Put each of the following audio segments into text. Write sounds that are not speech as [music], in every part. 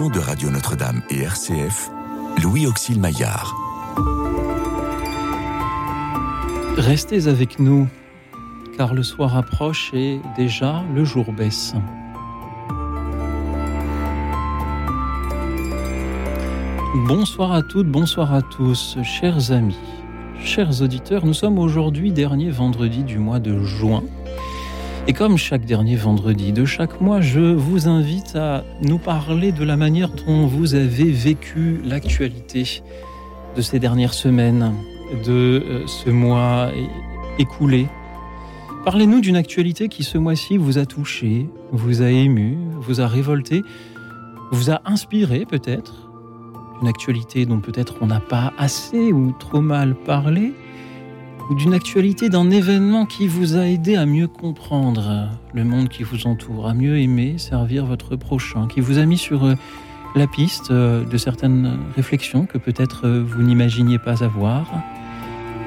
de Radio Notre-Dame et RCF, Louis Auxil Maillard. Restez avec nous, car le soir approche et déjà le jour baisse. Bonsoir à toutes, bonsoir à tous, chers amis, chers auditeurs. Nous sommes aujourd'hui dernier vendredi du mois de juin. Et comme chaque dernier vendredi de chaque mois, je vous invite à nous parler de la manière dont vous avez vécu l'actualité de ces dernières semaines, de euh, ce mois écoulé. Parlez-nous d'une actualité qui ce mois-ci vous a touché, vous a ému, vous a révolté, vous a inspiré peut-être d'une actualité dont peut-être on n'a pas assez ou trop mal parlé, d'une actualité d'un événement qui vous a aidé à mieux comprendre le monde qui vous entoure, à mieux aimer, servir votre prochain, qui vous a mis sur euh, la piste euh, de certaines réflexions que peut-être euh, vous n'imaginiez pas avoir.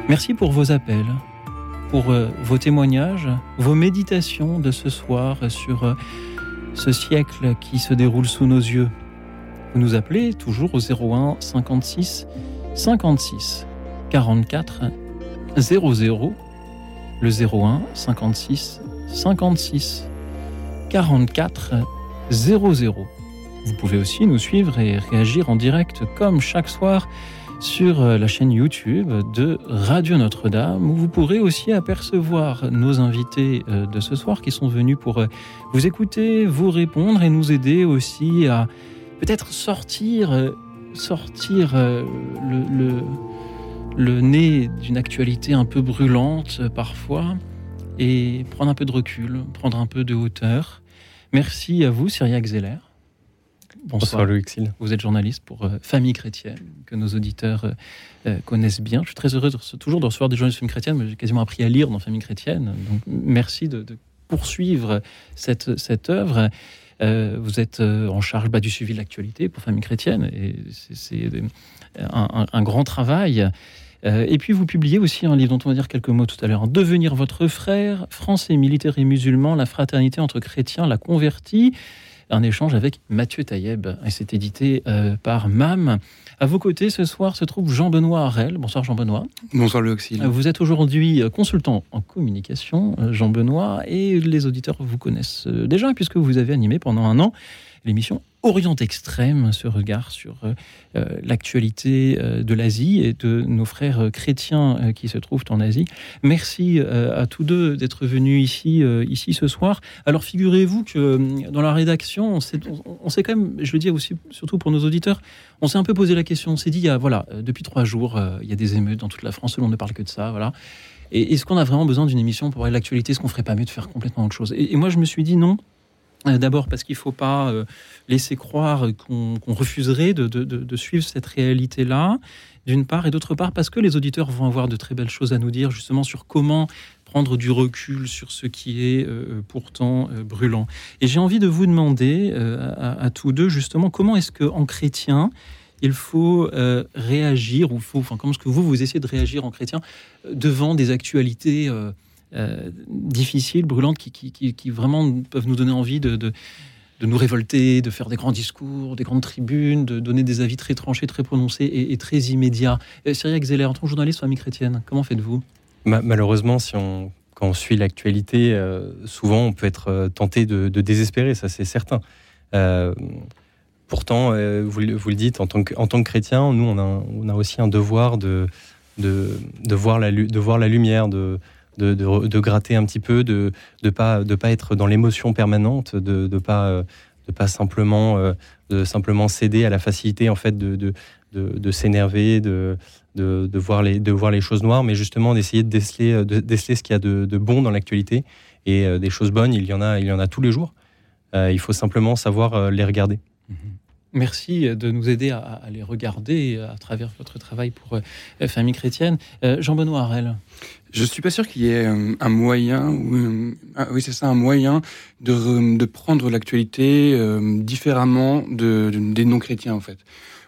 Merci pour vos appels, pour vos témoignages, vos méditations de ce soir sur ce siècle qui se déroule sous nos yeux. Vous nous appelez toujours au 01 56 56 44 00 le 01 56 56 44 00. Vous pouvez aussi nous suivre et réagir en direct comme chaque soir sur la chaîne YouTube de Radio Notre-Dame où vous pourrez aussi apercevoir nos invités euh, de ce soir qui sont venus pour euh, vous écouter, vous répondre et nous aider aussi à peut-être sortir, euh, sortir euh, le, le, nez d'une actualité un peu brûlante euh, parfois et prendre un peu de recul, prendre un peu de hauteur. Merci à vous, Cyriac Zeller. Bonsoir, Louis Vous êtes journaliste pour Famille chrétienne, que nos auditeurs connaissent bien. Je suis très heureux toujours de recevoir des journalistes de Famille chrétienne, mais j'ai quasiment appris à lire dans Famille chrétienne. Donc merci de, poursuivre cette, cette œuvre. Euh, vous êtes euh, en charge bah, du suivi de l'actualité pour Famille Chrétienne, et c'est un, grand travail. Euh, et puis vous publiez aussi un livre dont on va dire quelques mots tout à l'heure, Devenir votre frère, français, militaire et musulman, la fraternité entre chrétiens, la convertie un échange avec Mathieu Taïeb. Et c'est édité par MAM. À vos côtés, ce soir, se trouve Jean-Benoît Arel. Bonsoir Jean-Benoît. Bonsoir le Auxil. Vous êtes aujourd'hui euh, consultant en communication, euh, Jean-Benoît, et les auditeurs vous connaissent euh, déjà, puisque vous avez animé pendant un an l'émission Orient Extrême, ce regard sur euh, euh, l'actualité euh, de l'Asie et de nos frères chrétiens qui se trouvent en Asie. Merci à tous deux d'être venus ici, ici ce soir. Alors figurez-vous que dans la rédaction, on s'est, quand même, je le dis aussi surtout pour nos auditeurs, on s'est un peu posé la question. On s'est dit, voilà, depuis trois jours, il y a des émeutes dans toute la France, on ne parle que de ça, voilà. Est-ce qu'on a vraiment besoin d'une émission pour parler l'actualité? Est-ce qu'on ferait pas mieux de faire complètement autre chose? Et moi, je me suis dit non. Euh, d'abord parce qu'il ne faut pas euh, laisser croire qu'on refuserait de, suivre cette réalité-là, d'une part, et d'autre part parce que les auditeurs vont avoir de très belles choses à nous dire justement sur comment prendre du recul sur ce qui est euh, pourtant brûlant. Et j'ai envie de vous demander à, tous deux justement comment est-ce qu'en chrétien, il faut réagir, ou comment est-ce que vous, vous essayez de réagir en chrétien devant des actualités euh, difficiles, brûlantes, qui, vraiment peuvent nous donner envie de, nous révolter, de faire des grands discours, des grandes tribunes, de donner des avis très tranchés, très prononcés et, très immédiats. Euh, Cyriac Zeller, en tant que journaliste famille chrétienne, comment faites-vous? Malheureusement, si on, quand on suit l'actualité, euh, souvent on peut être tenté de, désespérer, ça c'est certain. pourtant, vous, le dites, en tant que, chrétien, nous on a, aussi un devoir de, de, de, voir, la, de voir la lumière, de, de, gratter un petit peu, de ne pas, être dans l'émotion permanente, de ne pas, euh, de simplement céder à la facilité en fait de, s'énerver, de, voir les, choses noires, mais justement d'essayer de déceler, ce qu'il y a de, bon dans l'actualité. Et euh, des choses bonnes, il y en a, tous les jours. Euh, il faut simplement savoir les regarder. Mm-hmm. Merci de nous aider à, les regarder à travers votre travail pour Famille chrétienne. Jean-Benoît Harel. Je suis pas sûr qu'il y ait euh, un moyen, ou, oui c'est ça, un moyen de, de prendre l'actualité euh, différemment de, des non-chrétiens en fait.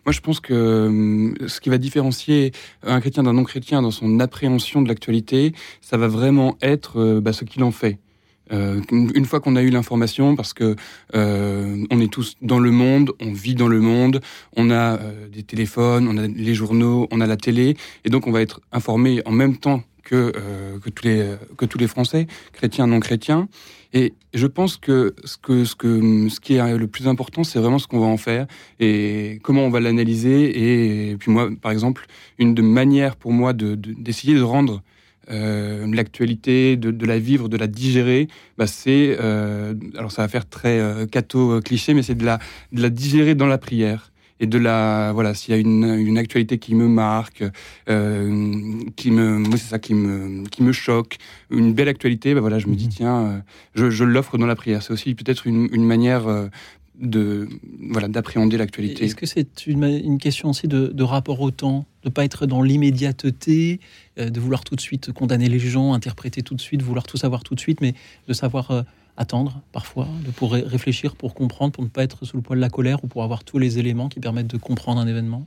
Moi je pense que euh, ce qui va différencier un chrétien d'un non-chrétien dans son appréhension de l'actualité, ça va vraiment être bah, ce qu'il en fait. Une fois qu'on a eu l'information, parce que on est tous dans le monde, on vit dans le monde, on a des téléphones, on a les journaux, on a la télé, et donc on va être informé en même temps que que tous les Français, chrétiens non chrétiens. Et je pense que ce que ce que ce qui est le plus important, c'est vraiment ce qu'on va en faire et comment on va l'analyser. Et, puis moi, par exemple, une de manières pour moi de d'essayer de, rendre euh, l'actualité, de, de, la vivre, de la digérer, bah c'est, euh, alors ça va faire très euh, catho euh, cliché, mais c'est de la, de la digérer dans la prière et de la voilà s'il y a une, une actualité qui me marque euh, qui me moi c'est ça qui me qui me choque une belle actualité bah voilà je me dis mhm. tiens je, je l'offre dans la prière c'est aussi peut-être une, une manière de voilà d'appréhender l'actualité. Est-ce que c'est une, une, question aussi de, de, rapport au temps, de pas être dans l'immédiateté, euh, de vouloir tout de suite condamner les gens, interpréter tout de suite, vouloir tout savoir tout de suite, mais de savoir euh, attendre parfois, pour réfléchir, pour comprendre, pour ne pas être sous le poids de la colère ou pour avoir tous les éléments qui permettent de comprendre un événement?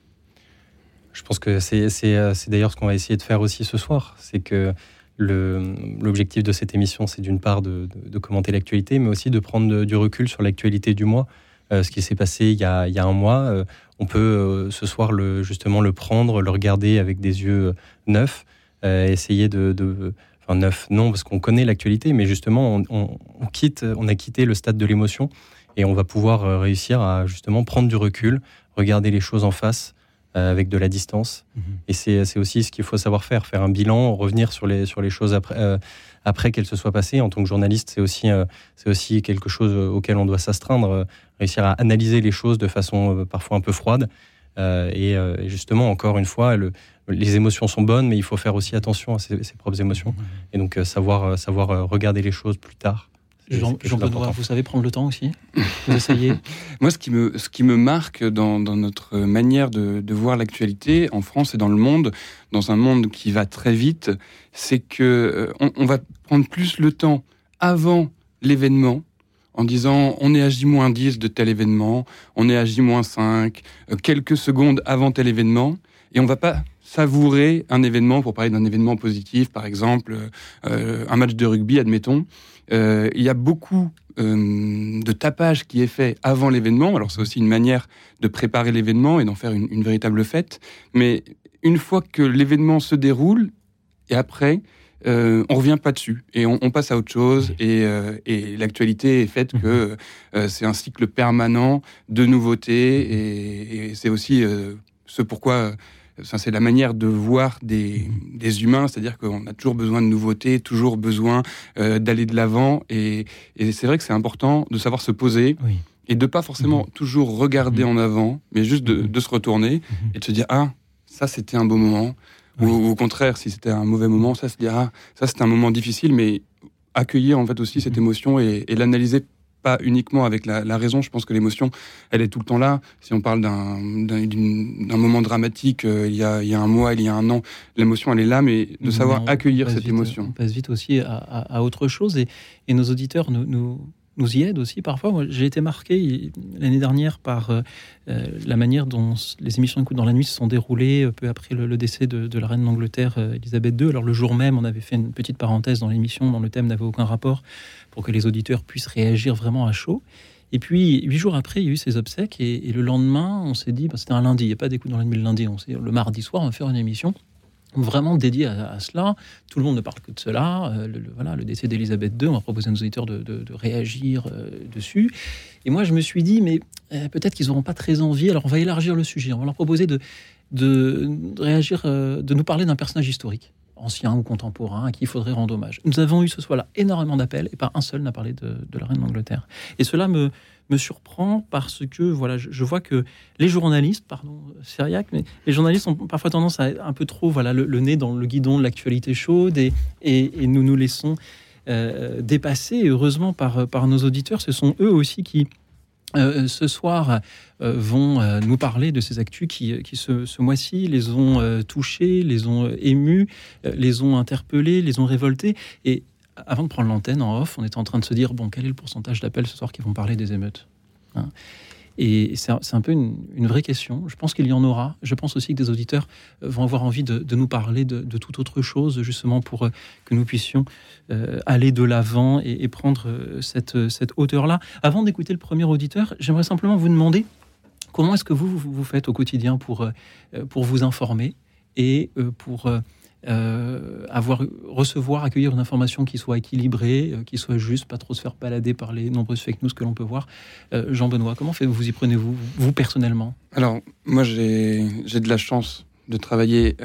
Je pense que c'est euh, d'ailleurs ce qu'on va essayer de faire aussi ce soir, c'est que L'objectif de cette émission, c'est d'une part de, commenter l'actualité, mais aussi de prendre du recul sur l'actualité du mois. Euh, ce qui s'est passé il y, a, un mois, euh, on peut ce soir justement le prendre, le regarder avec des yeux neufs, essayer de, enfin neuf non parce qu'on connaît l'actualité, mais justement on, quitte, on a quitté le stade de l'émotion et on va pouvoir réussir à justement prendre du recul, regarder les choses en face, euh, avec de la distance. Mhm. Et c'est aussi ce qu'il faut savoir faire, faire un bilan, revenir sur les, sur les choses après, euh, après qu'elles se soient passées. En tant que journaliste, c'est aussi, euh, c'est aussi quelque chose auquel on doit s'astreindre, réussir à analyser les choses de façon parfois un peu froide. Et, justement, encore une fois, le, les émotions sont bonnes, mais il faut faire aussi attention à ses, ses propres émotions. Et donc, savoir, savoir regarder les choses plus tard. Jean, Benoît, vous savez prendre le temps aussi Vous essayez [laughs] Moi, ce qui me, ce qui me marque dans, dans notre manière de, de voir l'actualité en France et dans le monde, dans un monde qui va très vite, c'est que euh, on, on, va prendre plus le temps avant l'événement en disant on est à J-10 de tel événement, on est à J-5, euh, quelques secondes avant tel événement, et on va pas savourer un événement, pour parler d'un événement positif, par exemple, euh, un match de rugby, admettons, euh, il y a beaucoup euh, de tapage qui est fait avant l'événement. Alors c'est aussi une manière de préparer l'événement et d'en faire une, véritable fête. Mais une fois que l'événement se déroule, et après, euh, on revient pas dessus et on, passe à autre chose. Et, l'actualité est faite que c'est un cycle permanent de nouveautés et, et c'est aussi ce pourquoi c'est la manière de voir des, des humains, c'est-à-dire qu'on a toujours besoin de nouveautés, toujours besoin euh, d'aller de l'avant. Et, et c'est vrai que c'est important de savoir se poser. Et de pas forcément mhm. toujours regarder mhm. en avant, mais juste de, mhm. de se retourner et de se dire ah ça c'était un beau moment, ou, au contraire si c'était un mauvais moment, ça se dire ah ça c'était un moment difficile, mais accueillir en fait aussi cette émotion et, et l'analyser pas uniquement avec la, raison. Je pense que l'émotion, elle est tout le temps là. Si on parle d'un moment dramatique, euh, il, y a, il, y a, un mois, il y a un an, l'émotion, elle est là, mais de savoir accueillir cette émotion. On passe vite aussi à, autre chose et, et, nos auditeurs nous, nous, nous y aident aussi parfois. J'ai été marqué l'année dernière par euh, euh, la manière dont les émissions Écoute dans la nuit se sont déroulées peu après le, décès de, la reine d'Angleterre, Elisabeth II. Alors le jour même, on avait fait une petite parenthèse dans l'émission dont le thème n'avait aucun rapport pour que les auditeurs puissent réagir vraiment à chaud. Et puis, huit jours après, il y a eu ces obsèques. Et, le lendemain, on s'est dit, bah, c'était un lundi, il n'y a pas d'écoute dans la nuit le lundi. On le mardi soir, on va faire une émission vraiment dédiée à, cela. Tout le monde ne parle que de cela. Euh, le, voilà, le décès d'Elisabeth II, on va proposer à nos auditeurs de, réagir euh, dessus. Et moi, je me suis dit, mais euh, peut-être qu'ils n'auront pas très envie. Alors, on va élargir le sujet. On va leur proposer de réagir, de nous parler d'un personnage historique ancien ou contemporain à qui il faudrait rendre hommage. Nous avons eu ce soir-là énormément d'appels et pas un seul n'a parlé de, la reine d'Angleterre. Et cela me, me surprend parce que voilà, je, vois que les journalistes, pardon, Syriac, mais les journalistes ont parfois tendance à un peu trop voilà, le, nez dans le guidon de l'actualité chaude et, et, nous nous laissons euh, dépasser. heureusement, par, par nos auditeurs, ce sont eux aussi qui euh, ce soir euh, vont euh, nous parler de ces actus qui, qui ce, mois-ci les ont touchés, les ont émus, les ont interpellés, les ont révoltés. Et avant de prendre l'antenne en off, on était en train de se dire bon, quel est le pourcentage d'appels ce soir qui vont parler des émeutes hein? Et c'est un, peu une, vraie question. Je pense qu'il y en aura. Je pense aussi que des auditeurs euh, vont avoir envie de, nous parler de, toute autre chose, justement pour euh, que nous puissions euh, aller de l'avant et, prendre cette, hauteur-là. Avant d'écouter le premier auditeur, j'aimerais simplement vous demander comment est-ce que vous, vous, faites au quotidien pour, pour vous informer et pour euh, avoir, recevoir, accueillir une information qui soit équilibrée, euh, qui soit juste, pas trop se faire balader par les nombreuses fake news que l'on peut voir. Euh, Jean-Benoît, comment vous y prenez-vous, vous personnellement? Alors, moi j'ai de la chance de travailler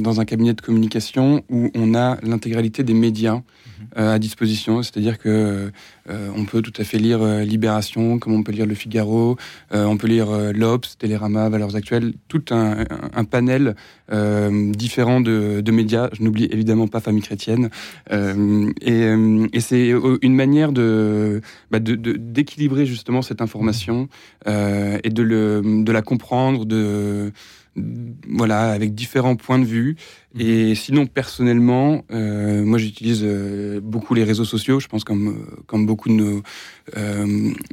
dans un cabinet de communication où on a l'intégralité des médias euh, à disposition. C'est-à-dire que euh, on peut tout à fait lire euh, Libération, comme on peut lire Le Figaro, on peut lire l'Obs, Télérama, Valeurs Actuelles, tout un, panel différent de, médias. Je n'oublie évidemment pas Famille Chrétienne. et, c'est une manière de bah, d'équilibrer justement cette information et de, le, de la comprendre, de voilà, avec différents points de vue. Mhm. Et sinon, personnellement, euh, moi, j'utilise euh, beaucoup les réseaux sociaux. Je pense comme euh, comme beaucoup de nos,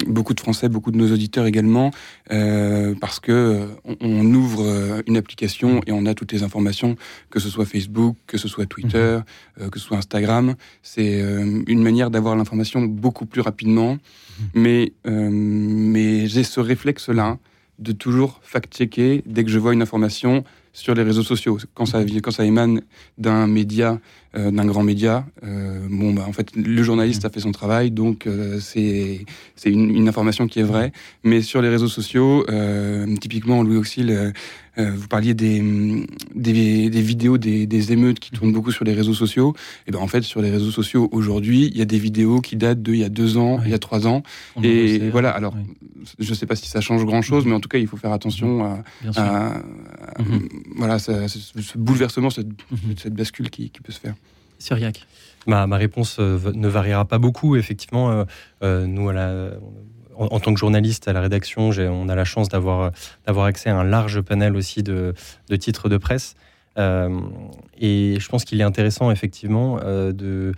beaucoup de Français, beaucoup de nos auditeurs également, parce que on, ouvre une application et on a toutes les informations, que ce soit Facebook, que ce soit Twitter, mhm. que ce soit Instagram. C'est une manière d'avoir l'information beaucoup plus rapidement. Mhm. Mais mais j'ai ce réflexe-là de toujours fact-checker dès que je vois une information sur les réseaux sociaux. Quand ça, quand ça émane d'un média, euh, d'un grand média, euh, bon, bah, en fait, le journaliste a fait son travail, donc euh, c'est une, une, information qui est vraie. Mais sur les réseaux sociaux, typiquement, Louis Auxil euh, vous parliez des, des, des vidéos des, des, émeutes qui tournent beaucoup sur les réseaux sociaux. Et ben en fait, sur les réseaux sociaux aujourd'hui, il y a des vidéos qui datent d'il y a deux ans, il y a trois ans. et voilà. Alors, je ne sais pas si ça change grand chose, mais en tout cas, il faut faire attention à, à, mhm. voilà, ce, bouleversement, cette, cette bascule qui, qui, peut se faire. Syriac. Ma, ma réponse euh, ne variera pas beaucoup. Effectivement, euh, euh nous, à la, en, tant que journaliste à la rédaction, on a la chance d'avoir accès à un large panel aussi de, titres de presse. Euh, et je pense qu'il est intéressant effectivement euh, de,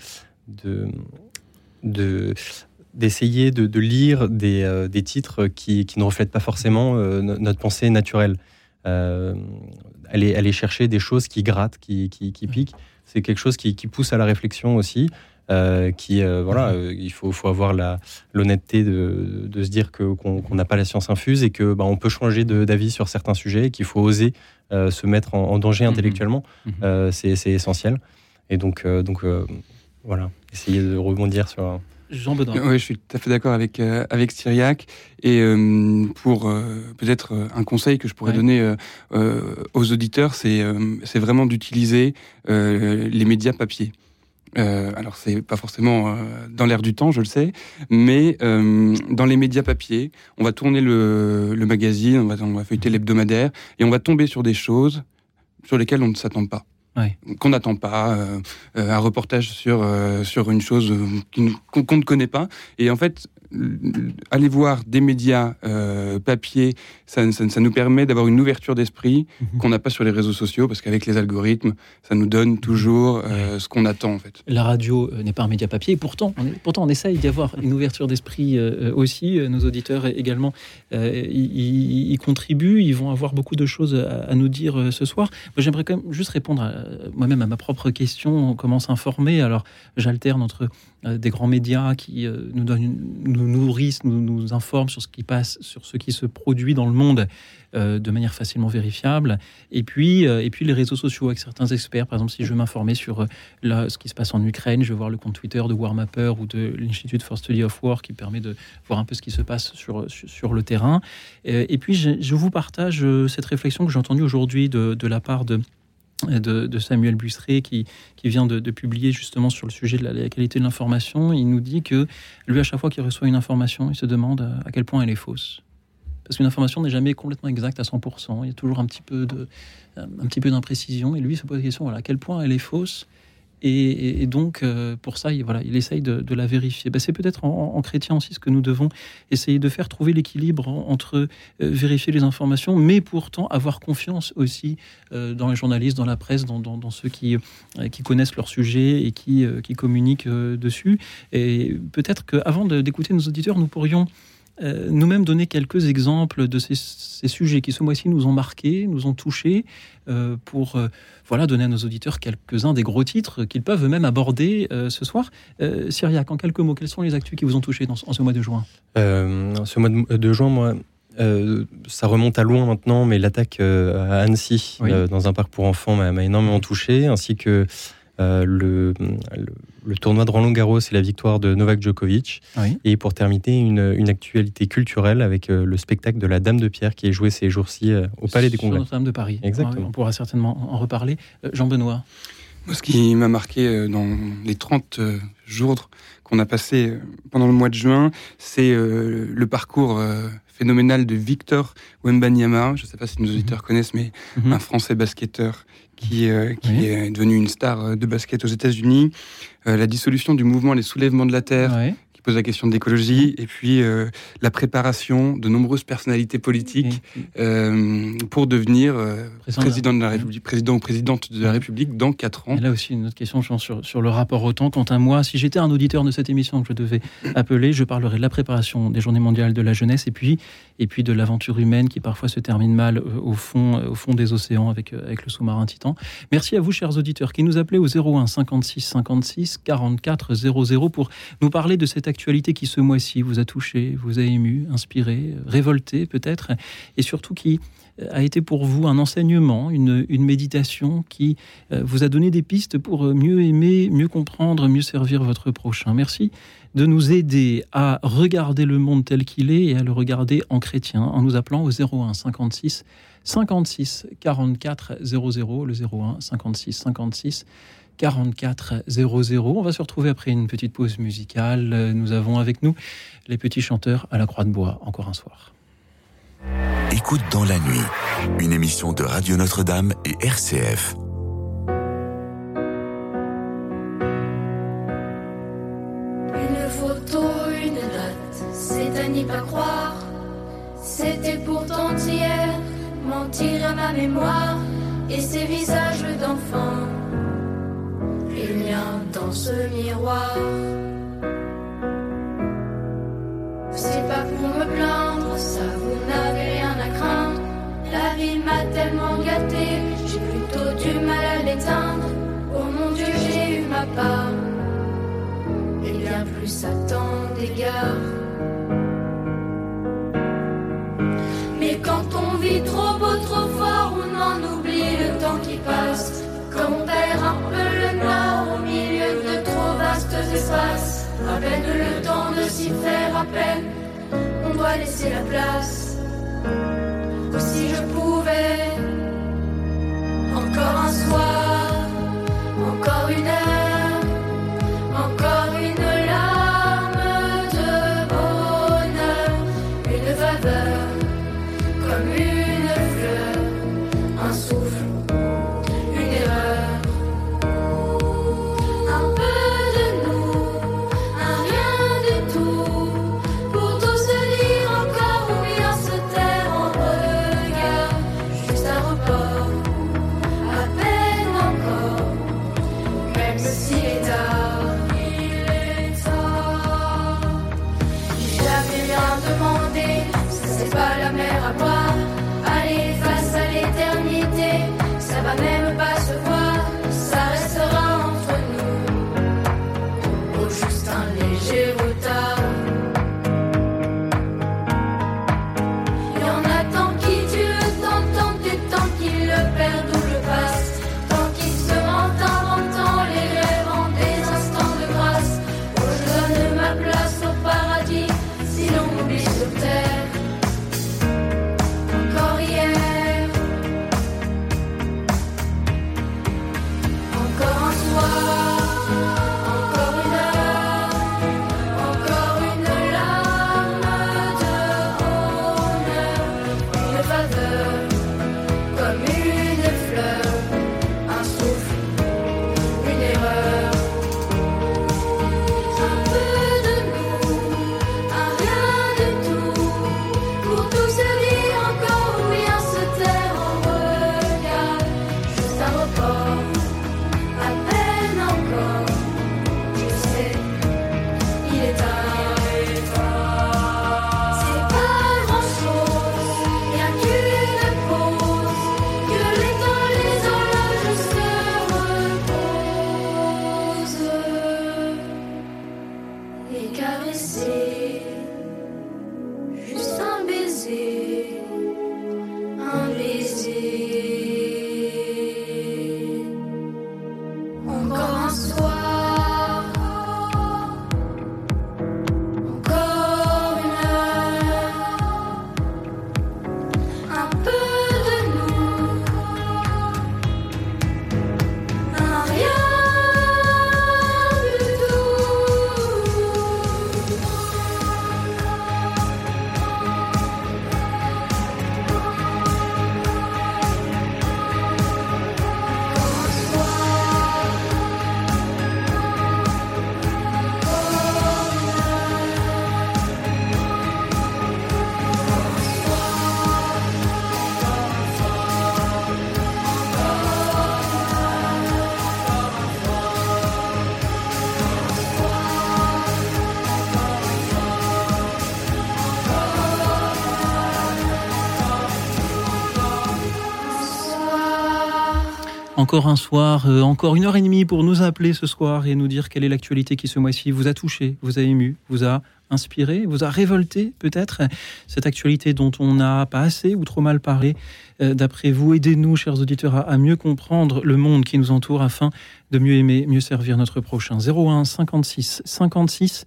d'essayer de, lire des, euh, titres qui, ne reflètent pas forcément notre pensée naturelle. aller, aller chercher des choses qui grattent, qui, qui, piquent, c'est quelque chose qui, pousse à la réflexion aussi. Euh, qui euh, voilà, mhm. euh, il faut, faut avoir l'honnêteté de, de, se dire que qu'on n'a pas la science infuse et que bah, on peut changer d'avis sur certains sujets, qu'il faut oser se mettre en, danger mhm. intellectuellement, mhm. c'est essentiel. Et donc donc voilà, essayer de rebondir sur. Jean Bedin. Oui, je suis tout à fait d'accord avec avec Cyriac. Et pour peut-être un conseil que je pourrais donner aux auditeurs, c'est c'est vraiment d'utiliser les médias papier. Euh, alors c'est pas forcément euh, dans l'air du temps, je le sais, mais euh, dans les médias papier, on va tourner le, le magazine, on va, on va feuilleter l'hebdomadaire, et on va tomber sur des choses sur lesquelles on ne s'attend pas. qu'on n'attend pas, euh, euh, un reportage sur euh, sur une chose qu'on ne connaît pas. Et en fait, aller voir des médias euh, papier, ça, ça, nous permet d'avoir une ouverture d'esprit mhm. qu'on n'a pas sur les réseaux sociaux, parce qu'avec les algorithmes, ça nous donne toujours euh, ce qu'on attend en fait. La radio euh, n'est pas un média papier, et pourtant, on, pourtant on essaye d'y avoir une ouverture d'esprit aussi. Nos auditeurs également y, y, contribuent, ils vont avoir beaucoup de choses à, nous dire ce soir. J'aimerais quand même juste répondre moi-même à ma propre question. Comment s'informer Alors, j'alterne entre des grands médias qui nous donnent nous nourrissent, nous, nous informent sur ce qui passe, sur ce qui se produit dans le monde euh, de manière facilement vérifiable. Et puis, euh, et puis les réseaux sociaux avec certains experts. Par exemple, si je veux m'informer sur euh, ce qui se passe en Ukraine, je vais voir le compte Twitter de Warmapper ou de l'Institute for Study of War qui permet de voir un peu ce qui se passe sur, sur, le terrain. et puis, je, vous partage cette réflexion que j'ai entendue aujourd'hui de la part de de, Samuel Busseret qui, qui vient de, publier justement sur le sujet de la, qualité de l'information. Il nous dit que lui, à chaque fois qu'il reçoit une information, il se demande à quel point elle est fausse. Parce qu'une information n'est jamais complètement exacte à 100%. Il y a toujours un petit peu de, un petit peu d'imprécision. Et lui, il se pose la question voilà, à quel point elle est fausse et, donc, euh, pour ça, il, voilà, il essaye de, la vérifier. Ben, c'est peut-être en, chrétien aussi ce que nous devons essayer de faire, trouver l'équilibre entre euh, vérifier les informations, mais pourtant avoir confiance aussi euh, dans les journalistes, dans la presse, dans, ceux qui, connaissent leur sujet et qui, qui communiquent dessus. Et peut-être qu'avant d'écouter nos auditeurs, nous pourrions euh, nous-mêmes donner quelques exemples de ces, sujets qui ce mois-ci nous ont marqués, nous ont touchés, euh, pour voilà donner à nos auditeurs quelques-uns des gros titres qu'ils peuvent eux-mêmes aborder ce soir. Syriac, en quelques mots, quels sont les actus qui vous ont touché dans, en ce mois de juin? Ce mois de, juin, moi, ça remonte à loin maintenant, mais l'attaque à Annecy, dans un parc pour enfants, m'a énormément touché, ainsi que euh, le, le, tournoi de Roland Garros et la victoire de Novak Djokovic. Et pour terminer, une, une, actualité culturelle avec euh, le spectacle de la Dame de Pierre qui est joué ces jours-ci euh, au Palais des Congrès. Notre-Dame de Paris. Exactement. On pourra certainement en reparler. Jean-Benoît. Ce qui m'a marqué dans les 30 jours qu'on a passé pendant le mois de juin, c'est le parcours phénoménal de Victor Wembanyama. Je ne sais pas si nos auditeurs mhm. connaissent, mais mhm. un Français basketteur qui, euh, qui est devenu une star euh, de basket aux États-Unis. Euh, la dissolution du mouvement Les Soulèvements de la Terre, pose la question de l'écologie, et puis euh, la préparation de nombreuses personnalités politiques euh, pour devenir euh, président, de la République, président ou présidente de la République dans quatre ans. Et là aussi, une autre question sur, sur le rapport au temps. Quant à moi, si j'étais un auditeur de cette émission que je devais appeler, je parlerais de la préparation des Journées mondiales de la jeunesse et puis, et puis de l'aventure humaine qui parfois se termine mal au fond, au fond des océans avec, avec le sous-marin Titan. Merci à vous, chers auditeurs, qui nous appelez au 01 56 56 44 00 pour nous parler de cette actualité qui ce mois-ci vous a touché, vous a ému, inspiré, révolté peut-être, et surtout qui a été pour vous un enseignement, une, méditation qui euh, vous a donné des pistes pour mieux aimer, mieux comprendre, mieux servir votre prochain. Merci de nous aider à regarder le monde tel qu'il est et à le regarder en chrétien en nous appelant au 01 56 56 44 00, le 01 56 56 44 00. On va se retrouver après une petite pause musicale. Nous avons avec nous les petits chanteurs à la Croix de Bois, encore un soir. Écoute dans la nuit, une émission de Radio Notre-Dame et RCF. Une photo, une date, c'est à n'y pas croire. C'était pourtant hier, mentir à ma mémoire et ces visages d'enfants dans ce miroir. C'est pas pour me plaindre, ça vous n'avez rien à craindre. La vie m'a tellement gâté, j'ai plutôt du mal à l'éteindre. Oh mon Dieu, j'ai eu ma part. Et bien plus à tant d'égards. Mais quand on vit trop beau, trop fort, on en oublie le temps qui passe. Quand on perd un peu le au milieu de trop vastes espaces, à peine le temps de s'y faire à peine, on doit laisser la place. Si je pouvais, encore un soir, Encore un soir, euh, encore une heure et demie pour nous appeler ce soir et nous dire quelle est l'actualité qui ce mois-ci vous a touché, vous a ému, vous a inspiré, vous a révolté peut-être cette actualité dont on n'a pas assez ou trop mal parlé. Euh, d'après vous, aidez-nous, chers auditeurs, à, mieux comprendre le monde qui nous entoure afin de mieux aimer, mieux servir notre prochain. 01 56 56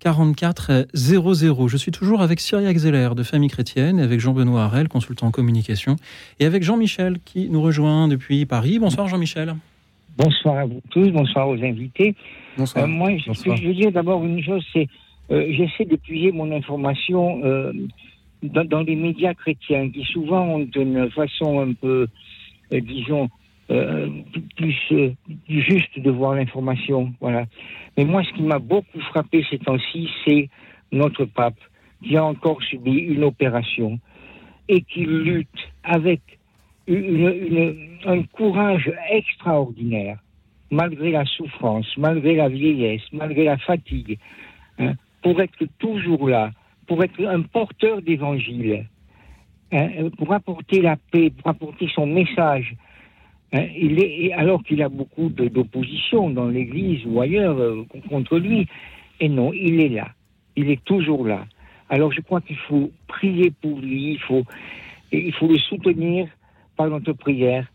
44 00. Je suis toujours avec Cyriac Zeller de Famille Chrétienne, avec Jean-Benoît Harel, consultant en communication, et avec Jean-Michel qui nous rejoint depuis Paris. Bonsoir Jean-Michel. Bonsoir à vous tous, bonsoir aux invités. Bonsoir. Euh, moi, je, je, veux dire d'abord une chose, c'est euh, j'essaie d'épuiser mon information euh, dans, dans, les médias chrétiens, qui souvent ont une façon un peu, disons, plus, plus juste de voir l'information. Voilà. Mais moi, ce qui m'a beaucoup frappé ces temps-ci, c'est notre pape, qui a encore subi une opération et qui lutte avec un courage extraordinaire, malgré la souffrance, malgré la vieillesse, malgré la fatigue, hein, pour être toujours là, pour être un porteur d'évangile, hein, pour apporter la paix, pour apporter son message Hein, il est, alors qu'il a beaucoup d'opposition dans l'Église ou ailleurs euh, contre lui. Et non, il est là. Il est toujours là. Alors je crois qu'il faut prier pour lui, il faut, il faut le soutenir par notre prière,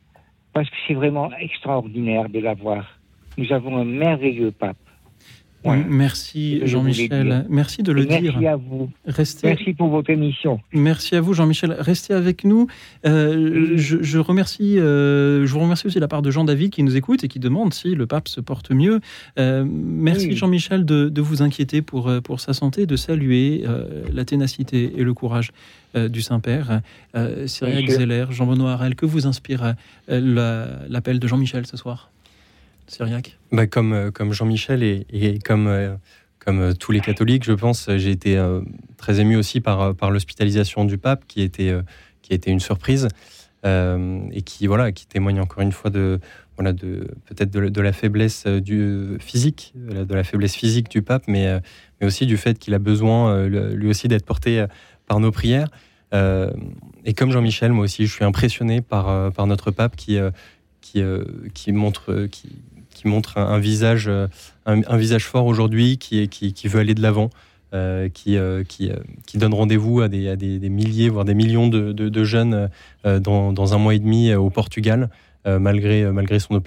parce que c'est vraiment extraordinaire de l'avoir. Nous avons un merveilleux pape. Merci Jean-Michel. Merci de le dire. Merci à vous. Merci pour votre émission. Merci à vous Jean-Michel. Restez avec nous. Euh, je, remercie, euh, je vous remercie aussi de la part de Jean-David qui nous écoute et qui demande si le pape se porte mieux. Euh, merci Jean-Michel de, vous inquiéter pour, pour sa santé, de saluer la ténacité et le courage du Saint-Père. Cyril Zeller, Jean-Benoît Harel, que vous inspire l'appel de Jean-Michel ce soir Syriac bah comme, euh, comme Jean-Michel et, comme, euh, comme euh, tous les catholiques, je pense, j'ai été très ému aussi par, par l'hospitalisation du pape, qui était, qui a été une surprise et qui, voilà, qui témoigne encore une fois de, voilà, de, peut-être de, la faiblesse du physique, de la faiblesse physique du pape, mais, mais aussi du fait qu'il a besoin, lui aussi, d'être porté par nos prières. et comme Jean-Michel, moi aussi, je suis impressionné par, par notre pape qui, qui, qui montre, qui, montre un, visage, euh, un, visage fort aujourd'hui, qui, qui, veut aller de l'avant, euh, qui, euh, qui, donne rendez-vous à, des, des, milliers, voire des millions de, de, jeunes dans, dans, un mois et demi au Portugal. malgré, malgré son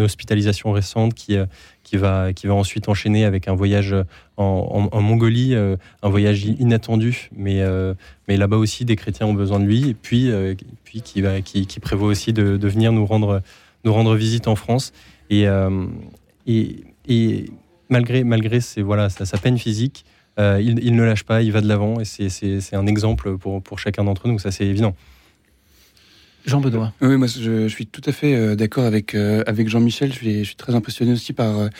hospitalisation récente, qui, qui, va, qui va ensuite enchaîner avec un voyage en, en, Mongolie, un voyage inattendu, mais, mais là-bas aussi des chrétiens ont besoin de lui, et puis, puis qui, va, prévoit aussi de, de, venir nous rendre, nous rendre visite en France. Euh, et, et, malgré, malgré ses, voilà, sa, peine physique, euh, il, ne lâche pas, il va de l'avant et c'est un exemple pour, pour chacun d'entre nous, ça c'est évident. Jean Benoît. Oui, moi je, suis tout à fait euh, d'accord avec, avec Jean-Michel. Je suis, je suis, très impressionné aussi par,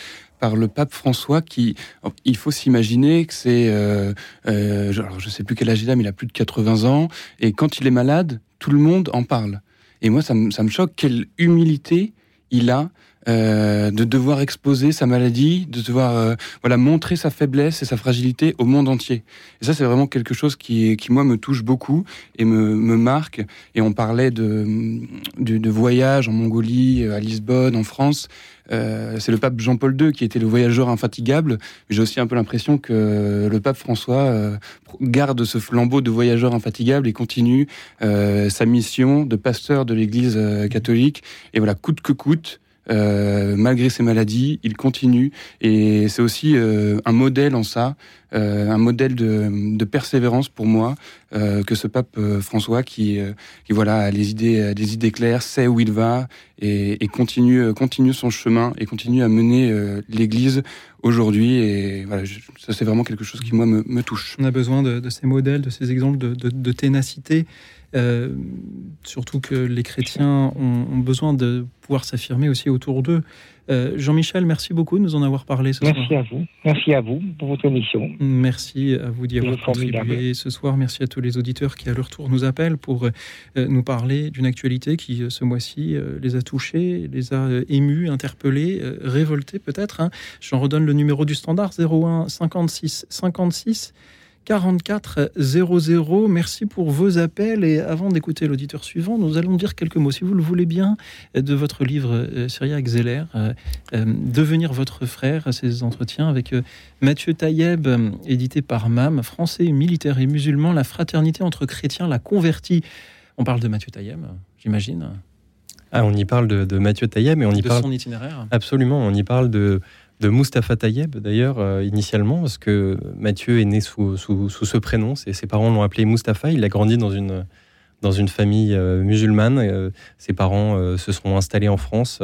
par le pape François qui, il faut s'imaginer que c'est, euh, alors je sais plus quel âge il a, mais il a plus de 80 ans. Et quand il est malade, tout le monde en parle. Et moi, ça, ça me choque quelle humilité il a euh, de devoir exposer sa maladie, de devoir euh, voilà montrer sa faiblesse et sa fragilité au monde entier. Et ça, c'est vraiment quelque chose qui, qui moi me touche beaucoup et me, me marque. Et on parlait de, de, de voyage en Mongolie, à Lisbonne, en France. Euh, c'est le pape Jean-Paul II qui était le voyageur infatigable. J'ai aussi un peu l'impression que le pape François euh, garde ce flambeau de voyageur infatigable et continue euh, sa mission de pasteur de l'Église catholique. Et voilà, coûte que coûte, euh, malgré ses maladies, il continue. Et c'est aussi euh, un modèle en ça, euh, un modèle de, persévérance pour moi, que ce pape François qui, voilà, a les idées, des idées claires, sait où il va et, continue, son chemin et continue à mener l'Église aujourd'hui. Et ça c'est vraiment quelque chose qui moi me, touche. On a besoin de, ces modèles, de ces exemples de, ténacité. Euh, surtout que les chrétiens ont, besoin de pouvoir s'affirmer aussi autour d'eux. Euh, Jean-Michel, merci beaucoup de nous en avoir parlé ce merci soir. Merci à vous. Merci à vous pour votre émission. Merci à vous d'y avoir contribué ce soir. Merci à tous les auditeurs qui, à leur tour, nous appellent pour euh, nous parler d'une actualité qui, ce mois-ci, les a touchés, les a émus, interpellés, révoltés peut-être. Hein. J'en redonne le numéro du standard 01 56 56 44 00. Merci pour vos appels. Et avant d'écouter l'auditeur suivant, nous allons dire quelques mots, si vous le voulez bien, de votre livre euh, Syriac Zeller, euh, euh, Devenir votre frère, ces entretiens avec Mathieu Taïeb, édité par MAM, français, militaire et musulman, la fraternité entre chrétiens, la convertie. On parle de Mathieu Taïeb, j'imagine. Ah, on y parle de, Mathieu Taïeb, et on y de parle. son itinéraire. Absolument, on y parle de de Mustapha Tayeb, d'ailleurs, euh, initialement, parce que Mathieu est né sous, sous, ce prénom. Ses, parents l'ont appelé Mustapha. Il a grandi dans une, dans une famille euh, musulmane. Euh, ses parents se sont installés en France.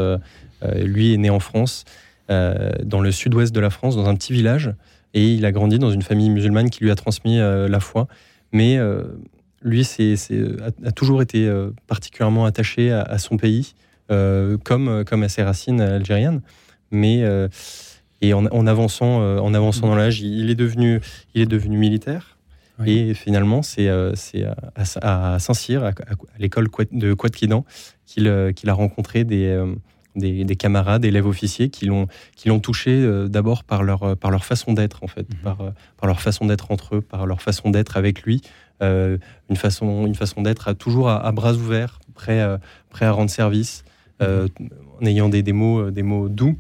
lui est né en France, dans le sud-ouest de la France, dans un petit village. Et il a grandi dans une famille musulmane qui lui a transmis la foi. Mais lui c'est, a, toujours été particulièrement attaché à, à son pays, comme, comme à ses racines algériennes mais euh, et en, avançant, euh, en avançant dans l'âge, il est devenu, il est devenu militaire. Et finalement, c'est euh, à, Saint-Cyr, à, l'école de Quatquidan, qu'il a rencontré des, des, camarades, élèves officiers qui l'ont qui l'ont touché d'abord par leur par leur façon d'être en fait, mhm. par par leur façon d'être entre eux, par leur façon d'être avec lui, une façon une façon d'être toujours à, bras ouverts, prêt prêt à rendre service, mhm. en ayant des, des mots des mots doux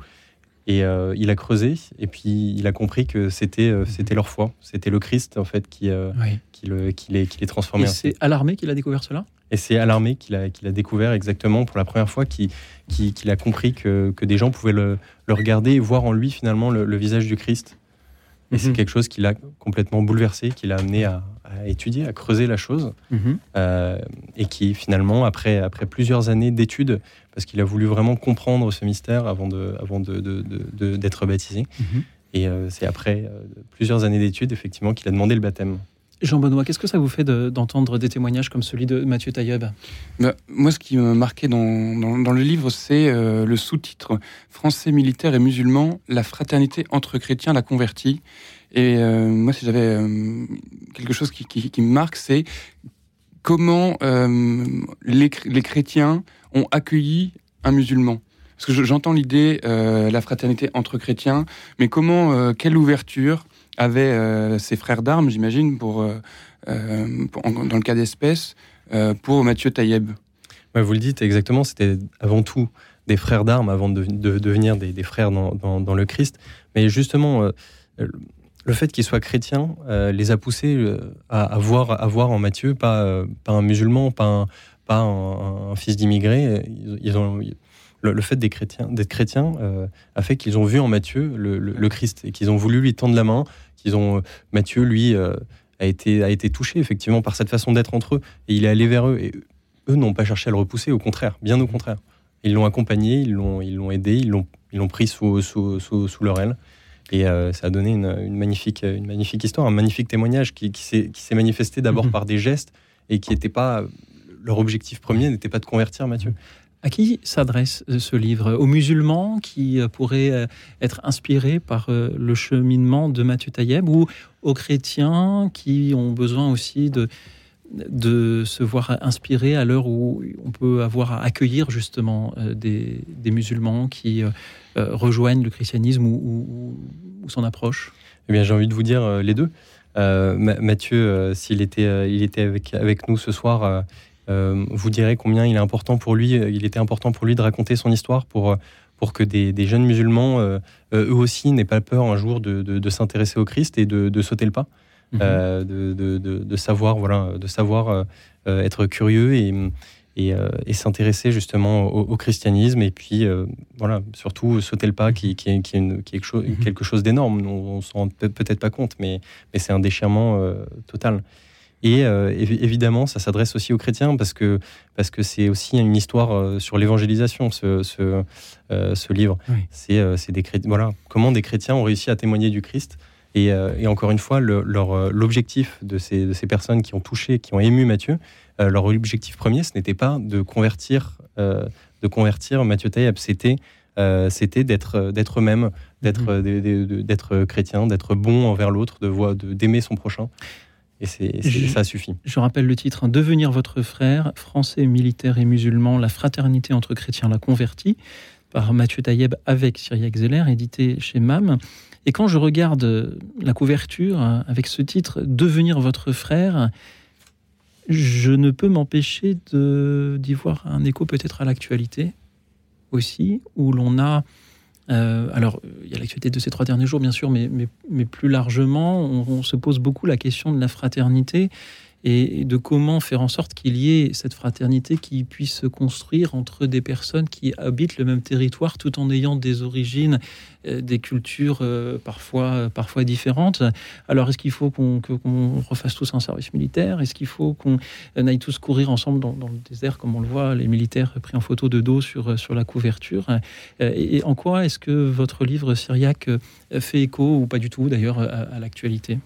et euh, il a creusé, et puis il a compris que c'était euh, c'était leur foi, c'était le Christ en fait qui, euh, qui, le, qui, les, qui les transformait. Et c'est à l'armée qu'il a découvert cela? Et c'est à l'armée qu'il a, qu'il a découvert exactement pour la première fois qu'il qu'il a compris que, que, des gens pouvaient le, le, regarder et voir en lui finalement le, visage du Christ. Et c'est mhm. quelque chose qui l'a complètement bouleversé, qui l'a amené à, étudier, à creuser la chose, mhm. et qui finalement, après, après plusieurs années d'études, parce qu'il a voulu vraiment comprendre ce mystère avant de, avant de, d'être baptisé. Mhm. Et euh, c'est après euh, plusieurs années d'études, effectivement, qu'il a demandé le baptême. Jean-Benoît, qu'est-ce que ça vous fait d'entendre des témoignages comme celui de Mathieu Taïeb? Bah, Moi, ce qui m'a marqué dans, dans, le livre, c'est euh, le sous-titre Français militaires et musulmans, la fraternité entre chrétiens, la convertie. Et moi, si j'avais quelque chose qui, me marque, c'est comment les, les chrétiens ont accueilli un musulman Parce que j'entends l'idée, euh, la fraternité entre chrétiens, mais comment, euh, quelle ouverture avaient euh, ses frères d'armes, j'imagine, pour, dans le cas d'espèce, pour Mathieu Taïeb Vous le dites exactement, c'était avant tout des frères d'armes avant de, devenir des, frères dans, le Christ. Mais justement, le fait qu'ils soient chrétiens les a poussés à, voir, à voir en Matthieu pas, pas un musulman, pas un, fils d'immigré. Ils, ont le, fait d'être chrétiens, d'être chrétiens euh, a fait qu'ils ont vu en Matthieu le, Christ et qu'ils ont voulu lui tendre la main. Ont Matthieu, lui, euh, a été touché effectivement par cette façon d'être entre eux et il est allé vers eux et eux n'ont pas cherché à le repousser. Au contraire, bien au contraire, ils l'ont accompagné, ils l'ont aidé, ils l'ont pris sous, leur aile. Et euh, ça a donné une, magnifique, une magnifique histoire, un magnifique témoignage qui, qui s'est manifesté d'abord mhm. par des gestes et qui n'était pas leur objectif premier n'était pas de convertir Mathieu. À qui s'adresse euh, ce livre? Aux musulmans qui euh, pourraient euh, être inspirés par le cheminement de Mathieu Taïeb ou aux chrétiens qui ont besoin aussi de, de se voir inspirés à l'heure où on peut avoir à accueillir justement des, musulmans qui rejoignent le christianisme ou, son approche Eh bien, j'ai envie de vous dire les deux. Mathieu, s'il était, il était avec, avec nous ce soir, euh, vous direz combien il est important pour lui, euh, il était important pour lui de raconter son histoire pour, euh, pour que des, jeunes musulmans, eux aussi, n'aient pas peur un jour de, s'intéresser au Christ et de, sauter le pas, mhm. de, savoir, voilà, de savoir être curieux et, et, s'intéresser justement au, christianisme et puis voilà surtout sauter le pas qui, qui, est, quelque chose, mhm. quelque chose d'énorme on, ne s'en rend peut-être pas compte mais, mais c'est un déchirement total et euh, évidemment, ça s'adresse aussi aux chrétiens parce que parce que c'est aussi une histoire euh, sur l'évangélisation, ce, ce, euh, ce livre. C'est des voilà comment des chrétiens ont réussi à témoigner du Christ. Et, et encore une fois, l'objectif de ces, de ces personnes qui ont touché, qui ont ému Matthieu, leur objectif premier, ce n'était pas de convertir, de convertir Matthieu Taïeb, c'était c'était d'être d'être eux-mêmes, d'être mm-hmm. d'être chrétien, d'être bon envers l'autre, de d'aimer son prochain. Et ça suffit. Je rappelle le titre Devenir votre frère, français, militaire et musulman, la fraternité entre chrétiens, la convertie. Par Mathieu Taïeb avec Cyriac Zeller, édité chez MAM. Et quand je regarde la couverture avec ce titre Devenir votre frère, je ne peux m'empêcher d'y voir un écho peut-être à l'actualité aussi, où l'on a euh, alors, il y a l'actualité de ces trois derniers jours, bien sûr, mais, mais, plus largement, on, se pose beaucoup la question de la fraternité et de comment faire en sorte qu'il y ait cette fraternité qui puisse se construire entre des personnes qui habitent le même territoire tout en ayant des origines, euh, des cultures euh, parfois, parfois différentes. Alors, est-ce qu'il faut qu'on refasse tous un service militaire? Est-ce qu'il faut qu'on aille tous courir ensemble dans, le désert, comme on le voit, les militaires pris en photo de dos sur, sur la couverture? Euh, et, en quoi est-ce que votre livre syriaque fait écho, ou pas du tout d'ailleurs, à l'actualité?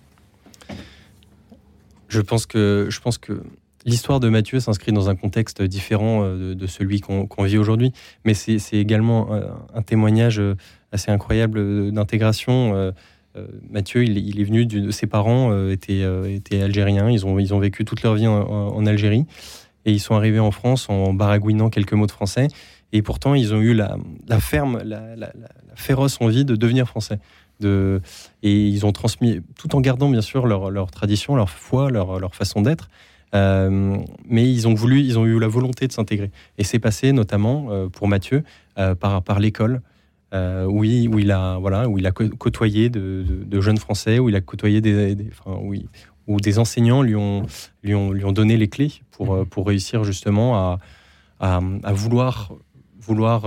Je pense que, je pense que l'histoire de Mathieu s'inscrit dans un contexte différent euh, de, celui qu'on vit aujourd'hui, mais c'est également un, témoignage euh, assez incroyable euh, d'intégration. Mathieu, il, est venu de ses parents étaient, étaient, algériens, ils ont, ils ont vécu toute leur vie en, Algérie et ils sont arrivés en France en baragouinant quelques mots de français. Et pourtant, ils ont eu la, ferme, la, féroce envie de devenir français et ils ont transmis, tout en gardant bien sûr leur, tradition, leur foi, leur, façon d'être. Euh, mais ils ont voulu, ils ont eu la volonté de s'intégrer. Et c'est passé notamment euh, pour Mathieu euh, par, par l'école, où, il, où, il a, voilà, où il a côtoyé de, jeunes Français, où il a côtoyé des, enfin, où, des enseignants lui ont, lui, ont, lui ont donné les clés pour, mmh. pour réussir justement à, à, à vouloir, vouloir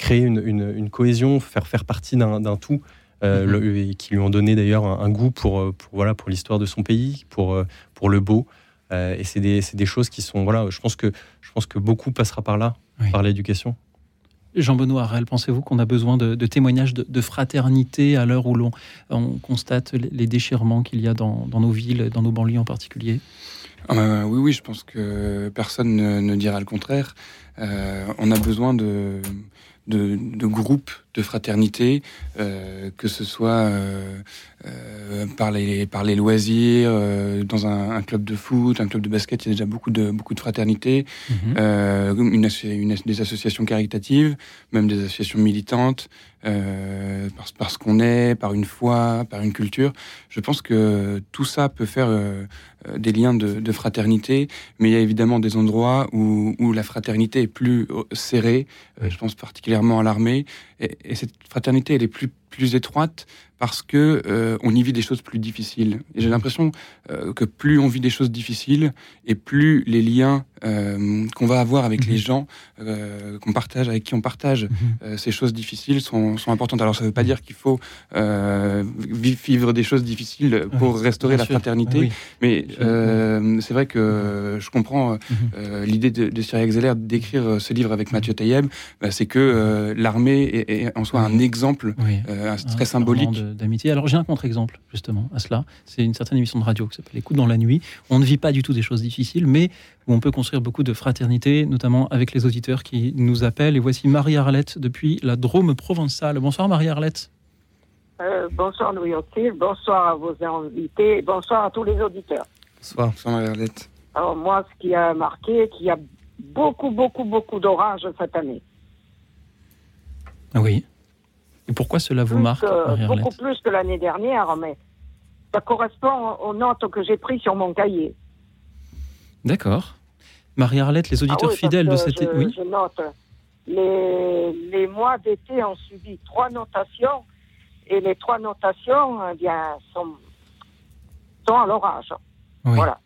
créer une, cohésion, faire faire partie d'un tout. Euh, mhm. qui lui ont donné d'ailleurs un, goût pour, euh, pour voilà pour l'histoire de son pays, pour euh, pour le beau. et c'est des, des, choses qui sont voilà. Je pense que je pense que beaucoup passera par là, par l'éducation. Jean-Benoît Arel, pensez-vous qu'on a besoin de, témoignages de, fraternité à l'heure où l'on on constate les déchirements qu'il y a dans, dans, nos villes, dans nos banlieues en particulier? Oui, oui, je pense que personne ne, ne dira le contraire. on a besoin de, de, de groupes de fraternité, euh, que ce soit euh, euh, par, les, par les loisirs, dans un, club de foot, un club de basket, il y a déjà beaucoup de, beaucoup de fraternité, mhm. une, une, des associations caritatives, même des associations militantes, parce, parce qu'on est, par une foi, par une culture. Je pense que tout ça peut faire des liens de, de, fraternité, mais il y a évidemment des endroits où, où la fraternité est plus serrée, je pense particulièrement à l'armée, et, et cette fraternité, elle est plus, plus étroite parce que euh, on y vit des choses plus difficiles. Et j'ai l'impression euh, que plus on vit des choses difficiles et plus les liens euh, qu'on va avoir avec les mhm. gens qu'on partage, avec qui on partage mhm. ces choses difficiles sont, sont, importantes. Alors ça ne veut pas dire qu'il faut vivre des choses difficiles pour restaurer la fraternité, mais c'est vrai que je comprends mhm. l'idée de, de Cyril Exeller d'écrire ce livre avec Mathieu Taïeb, bah, c'est que l'armée est, en soi un exemple très symbolique d'amitié. Alors j'ai un contre-exemple justement à cela. C'est une certaine émission de radio qui s'appelle Écoute dans la nuit. On ne vit pas du tout des choses difficiles, mais où on peut construire beaucoup de fraternité, notamment avec les auditeurs qui nous appellent. Et voici Marie-Arlette depuis la Drôme provençale. Bonsoir Marie-Arlette. Euh, bonsoir Louis bonsoir à vos invités, bonsoir à tous les auditeurs. Bonsoir, bonsoir Marie-Arlette. Alors moi, ce qui a marqué, qu'il y a beaucoup, beaucoup, beaucoup d'orages cette année. Oui. Et pourquoi cela vous marque Beaucoup plus que l'année dernière, mais ça correspond aux notes que j'ai prises sur mon cahier. D'accord. Marie-Arlette, les auditeurs ah fidèles de cette... Je, oui je note. Les, les mois d'été ont subi trois notations, et les trois notations eh bien, sont, sont à l'orage. Voilà.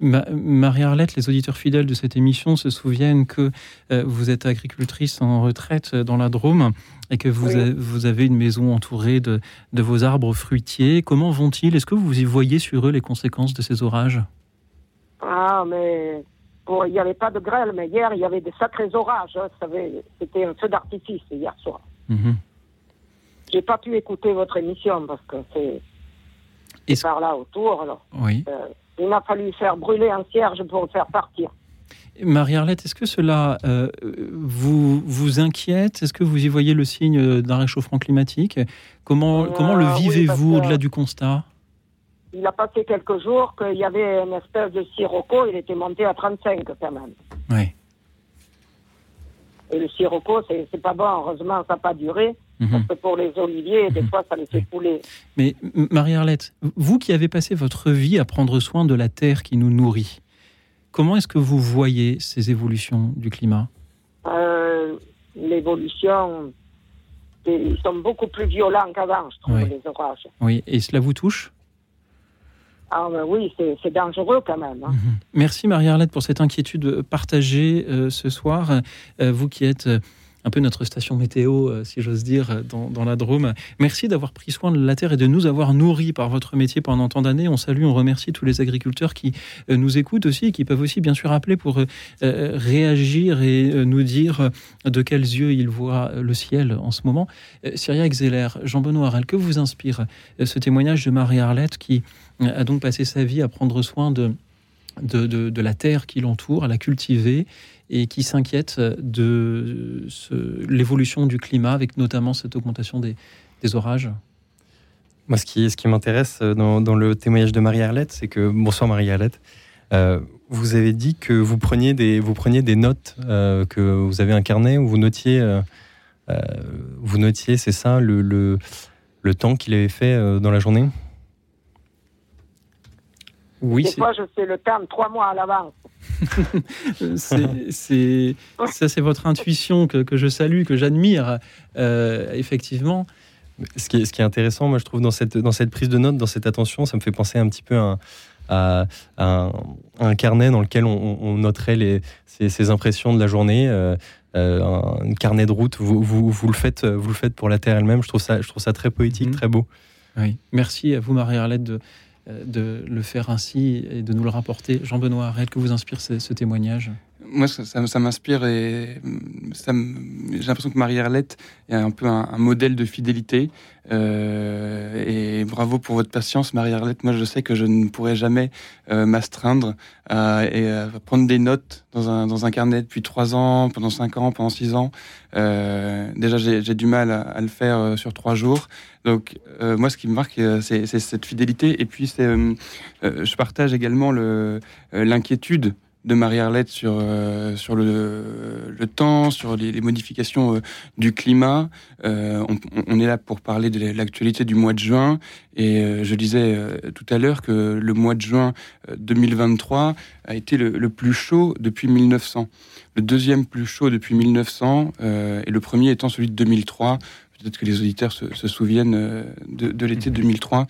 Marie-Arlette, les auditeurs fidèles de cette émission se souviennent que euh, vous êtes agricultrice en retraite dans la Drôme et que vous, vous avez une maison entourée de, de vos arbres fruitiers. Comment vont-ils? Est-ce que vous y voyez sur eux les conséquences de ces orages? Ah, mais il n'y avait pas de grêle, mais hier, il y avait des sacrés orages. Hein, C'était un feu d'artifice hier soir. Mhm. J'ai pas pu écouter votre émission parce que c'est par là autour. Alors, oui. Euh, il m'a fallu faire brûler un cierge pour le faire partir. Marie-Arlette, est-ce que cela euh, vous, vous inquiète? Est-ce que vous y voyez le signe d'un réchauffement climatique? Comment, euh, comment le vivez-vous au-delà du constat? Il a passé quelques jours qu'il y avait une espèce de sirocco, il était monté à 35 quand même. Oui. Et le sirocco, c'est pas bon. Heureusement, ça n'a pas duré. Mhm. Parce que pour les oliviers, des mhm. fois, ça les fait couler. Mais Marie-Arlette, vous qui avez passé votre vie à prendre soin de la terre qui nous nourrit, comment est-ce que vous voyez ces évolutions du climat? Euh, L'évolution, ils sont beaucoup plus violents qu'avant, je trouve, les orages. Oui, et cela vous touche? Ah ben oui, c'est dangereux quand même. Hein. Mhm. Merci Marie-Arlette pour cette inquiétude partagée euh, ce soir. Euh, vous qui êtes un peu notre station météo, si j'ose dire, dans, la Drôme. Merci d'avoir pris soin de la terre et de nous avoir nourris par votre métier pendant tant d'années. On salue, on remercie tous les agriculteurs qui nous écoutent aussi et qui peuvent aussi bien sûr appeler pour réagir et nous dire de quels yeux ils voient le ciel en ce moment. Cyriac Zeller, Jean-Benoît Arel, que vous inspire ce témoignage de Marie-Arlette qui a donc passé sa vie à prendre soin de, de, la terre qui l'entoure, à la cultiver, et qui s'inquiète de l'évolution du climat, avec notamment cette augmentation des, orages. Moi, ce qui, m'intéresse dans, le témoignage de Marie-Arlette, c'est que, bonsoir Marie-Arlette, euh, vous avez dit que vous preniez des, notes, euh, que vous avez un carnet où vous notiez, euh, notiez c'est ça, le temps qu'il avait fait dans la journée? Oui, Des fois, je sais le terme trois mois à l'avance. [laughs] c'est, ça, c'est votre intuition que, que je salue, que j'admire, euh, effectivement. Ce qui, est, ce qui est intéressant, moi, je trouve, dans cette, dans cette prise de notes, dans cette attention, ça me fait penser un petit peu à, à, un, carnet dans lequel on, noterait les, ces, impressions de la journée. Euh, euh, un carnet de route, vous, vous, vous, le faites, vous le faites pour la Terre elle-même. Je trouve ça, je trouve ça très poétique, mhm. très beau. Oui. Merci à vous, Marie-Arlette, de, de le faire ainsi et de nous le rapporter. Jean-Benoît Arrête, que vous inspire ce, témoignage? Moi, ça, m'inspire et j'ai l'impression que Marie-Arlette est un peu un, modèle de fidélité. Euh, et bravo pour votre patience, Marie-Arlette. Moi, je sais que je ne pourrai jamais euh, m'astreindre et prendre des notes dans un, dans un carnet depuis trois ans, pendant cinq ans, pendant six ans. déjà, j'ai du mal à, le faire sur trois jours. Donc, moi, ce qui me marque, c'est cette fidélité. Et puis, je partage également l'inquiétude de Marie-Arlette sur, euh, sur le, le, temps, sur les, modifications euh, du climat. Euh, on, est là pour parler de l'actualité du mois de juin. Et je disais tout à l'heure que le mois de juin 2023 a été le, le, plus chaud depuis 1900. Le deuxième plus chaud depuis 1900 et le premier étant celui de 2003. Peut-être que les auditeurs se, se souviennent de, de l'été 2003.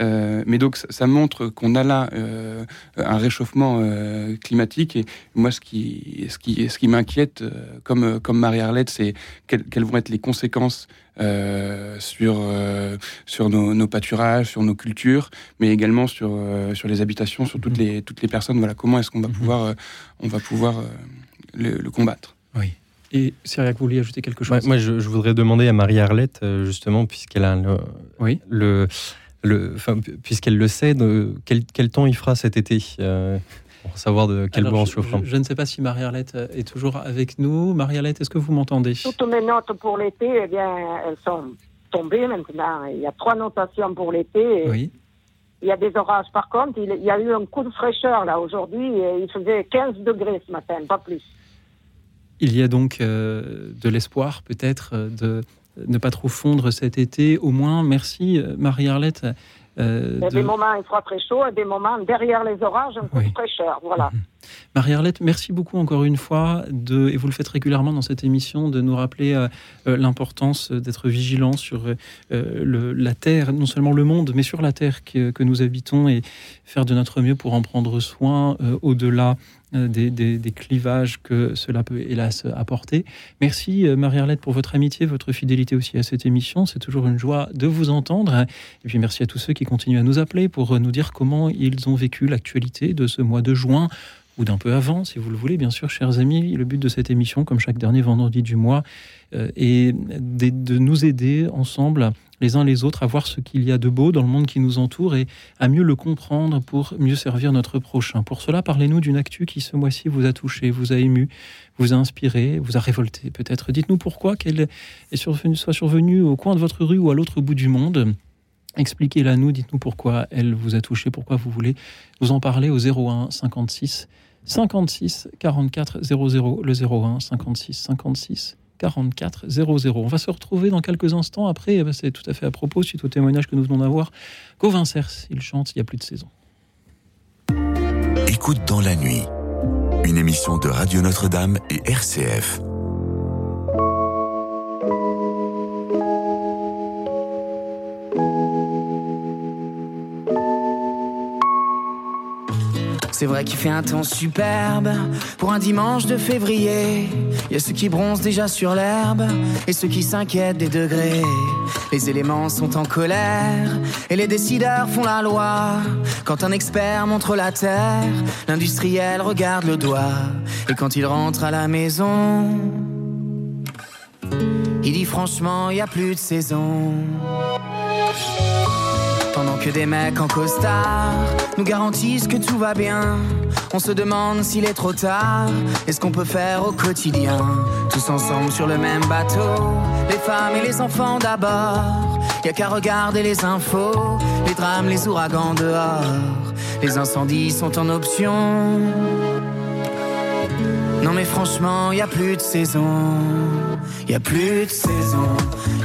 Euh, mais donc ça, montre qu'on a là euh, un réchauffement euh, climatique. Et moi, ce qui, ce qui, ce qui m'inquiète, comme, comme Marie-Arlette, c'est quelles, vont être les conséquences sur, sur nos, pâturages, sur nos cultures, mais également sur, sur les habitations, sur toutes les, toutes les personnes. Voilà, comment est-ce qu'on va mhm. pouvoir, on va pouvoir le, combattre Oui. Et Cyriac, vous vouliez ajouter quelque chose? Moi, je, voudrais demander à Marie-Arlette, justement, puisqu'elle a le, oui. le, puisqu'elle le sait, de, quel, temps il fera cet été euh, pour savoir de quel bois on chauffe. Je, ne sais pas si Marie-Arlette est toujours avec nous. Marie-Arlette, est-ce que vous m'entendez? Toutes mes notes pour l'été, eh bien, elles sont tombées maintenant. Il y a trois notations pour l'été. Oui. Il y a des orages. Par contre, il y a eu un coup de fraîcheur là aujourd'hui. Il faisait 15 degrés ce matin, pas plus. Il y a donc euh, de l'espoir peut-être euh, de ne pas trop fondre cet été. Au moins, merci euh, Marie-Arlette. Euh, il y a des moments il fera très chaud et des moments derrière les orages un peu très cher. Voilà. Marie-Arlette, merci beaucoup encore une fois, de, et vous le faites régulièrement dans cette émission, de nous rappeler euh, l'importance d'être vigilant sur le, la Terre, non seulement le monde, mais sur la Terre que, nous habitons et faire de notre mieux pour en prendre soin au-delà euh, des, clivages que cela peut hélas apporter. Merci euh, Marie-Arlette pour votre amitié, votre fidélité aussi à cette émission. C'est toujours une joie de vous entendre. Et puis merci à tous ceux qui continuent à nous appeler pour nous dire comment ils ont vécu l'actualité de ce mois de juin ou d'un peu avant, si vous le voulez, bien sûr, chers amis. Le but de cette émission, comme chaque dernier vendredi du mois, euh, est de nous aider ensemble les uns les autres à voir ce qu'il y a de beau dans le monde qui nous entoure et à mieux le comprendre pour mieux servir notre prochain. Pour cela, parlez-nous d'une actu qui ce mois-ci vous a touché, vous a ému, vous a inspiré, vous a révolté peut-être. Dites-nous pourquoi qu'elle est survenue, soit survenue au coin de votre rue ou à l'autre bout du monde. Expliquez-la nous, dites-nous pourquoi elle vous a touché, pourquoi vous voulez nous en parler au 01 56 56 44 00, le 01 56 56 44 00. On va se retrouver dans quelques instants. Après, eh ben, c'est tout à fait à propos, suite au témoignage que nous venons d'avoir. Gauvin Cers, il chante Il n'y a plus de saison. Écoute dans la nuit, une émission de Radio Notre-Dame et RCF. C'est vrai qu'il fait un temps superbe pour un dimanche de février. Il y a ceux qui bronzent déjà sur l'herbe et ceux qui s'inquiètent des degrés. Les éléments sont en colère et les décideurs font la loi. Quand un expert montre la terre, l'industriel regarde le doigt. Et quand il rentre à la maison, il dit franchement, il n'y a plus de saison. Que des mecs en costard nous garantissent que tout va bien, on se demande s'il est trop tard et ce qu'on peut faire au quotidien? Tous ensemble sur le même bateau, les femmes et les enfants d'abord. Y a qu'à regarder les infos, les drames, les ouragans dehors. Les incendies sont en option. Non mais franchement, y a plus de saison. Y a plus de saison.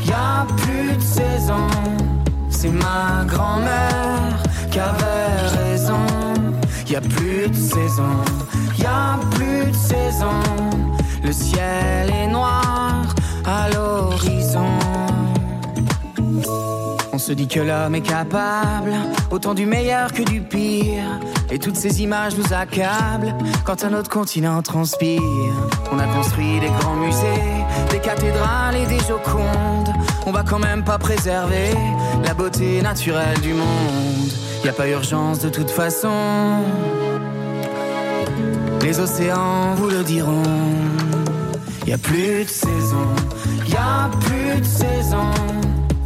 Y a plus de saison c'est ma grand-mère qui avait raison. Y a plus de saison, y a plus de saison. Le ciel est noir à l'horizon. On se dit que l'homme est capable autant du meilleur que du pire. Et toutes ces images nous accablent quand un autre continent transpire. On a construit des grands musées, des cathédrales et des jocondes. On va quand même pas préserver la beauté naturelle du monde. Y a pas urgence de toute façon. Les océans vous le diront. Y a plus de saison, y a plus de saison.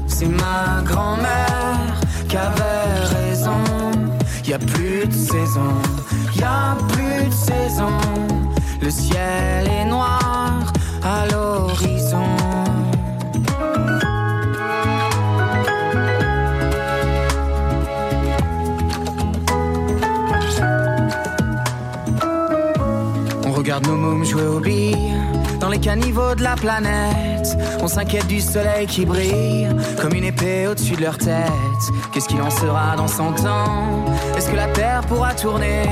C'est ma grand-mère qui avait raison. Y a plus de saison, y a plus de saison. Le ciel est noir à l'horizon. Regarde nos mômes jouer aux billes dans les caniveaux de la planète. On s'inquiète du soleil qui brille comme une épée au-dessus de leur tête. Qu'est-ce qu'il en sera dans 100 ans? Est-ce que la Terre pourra tourner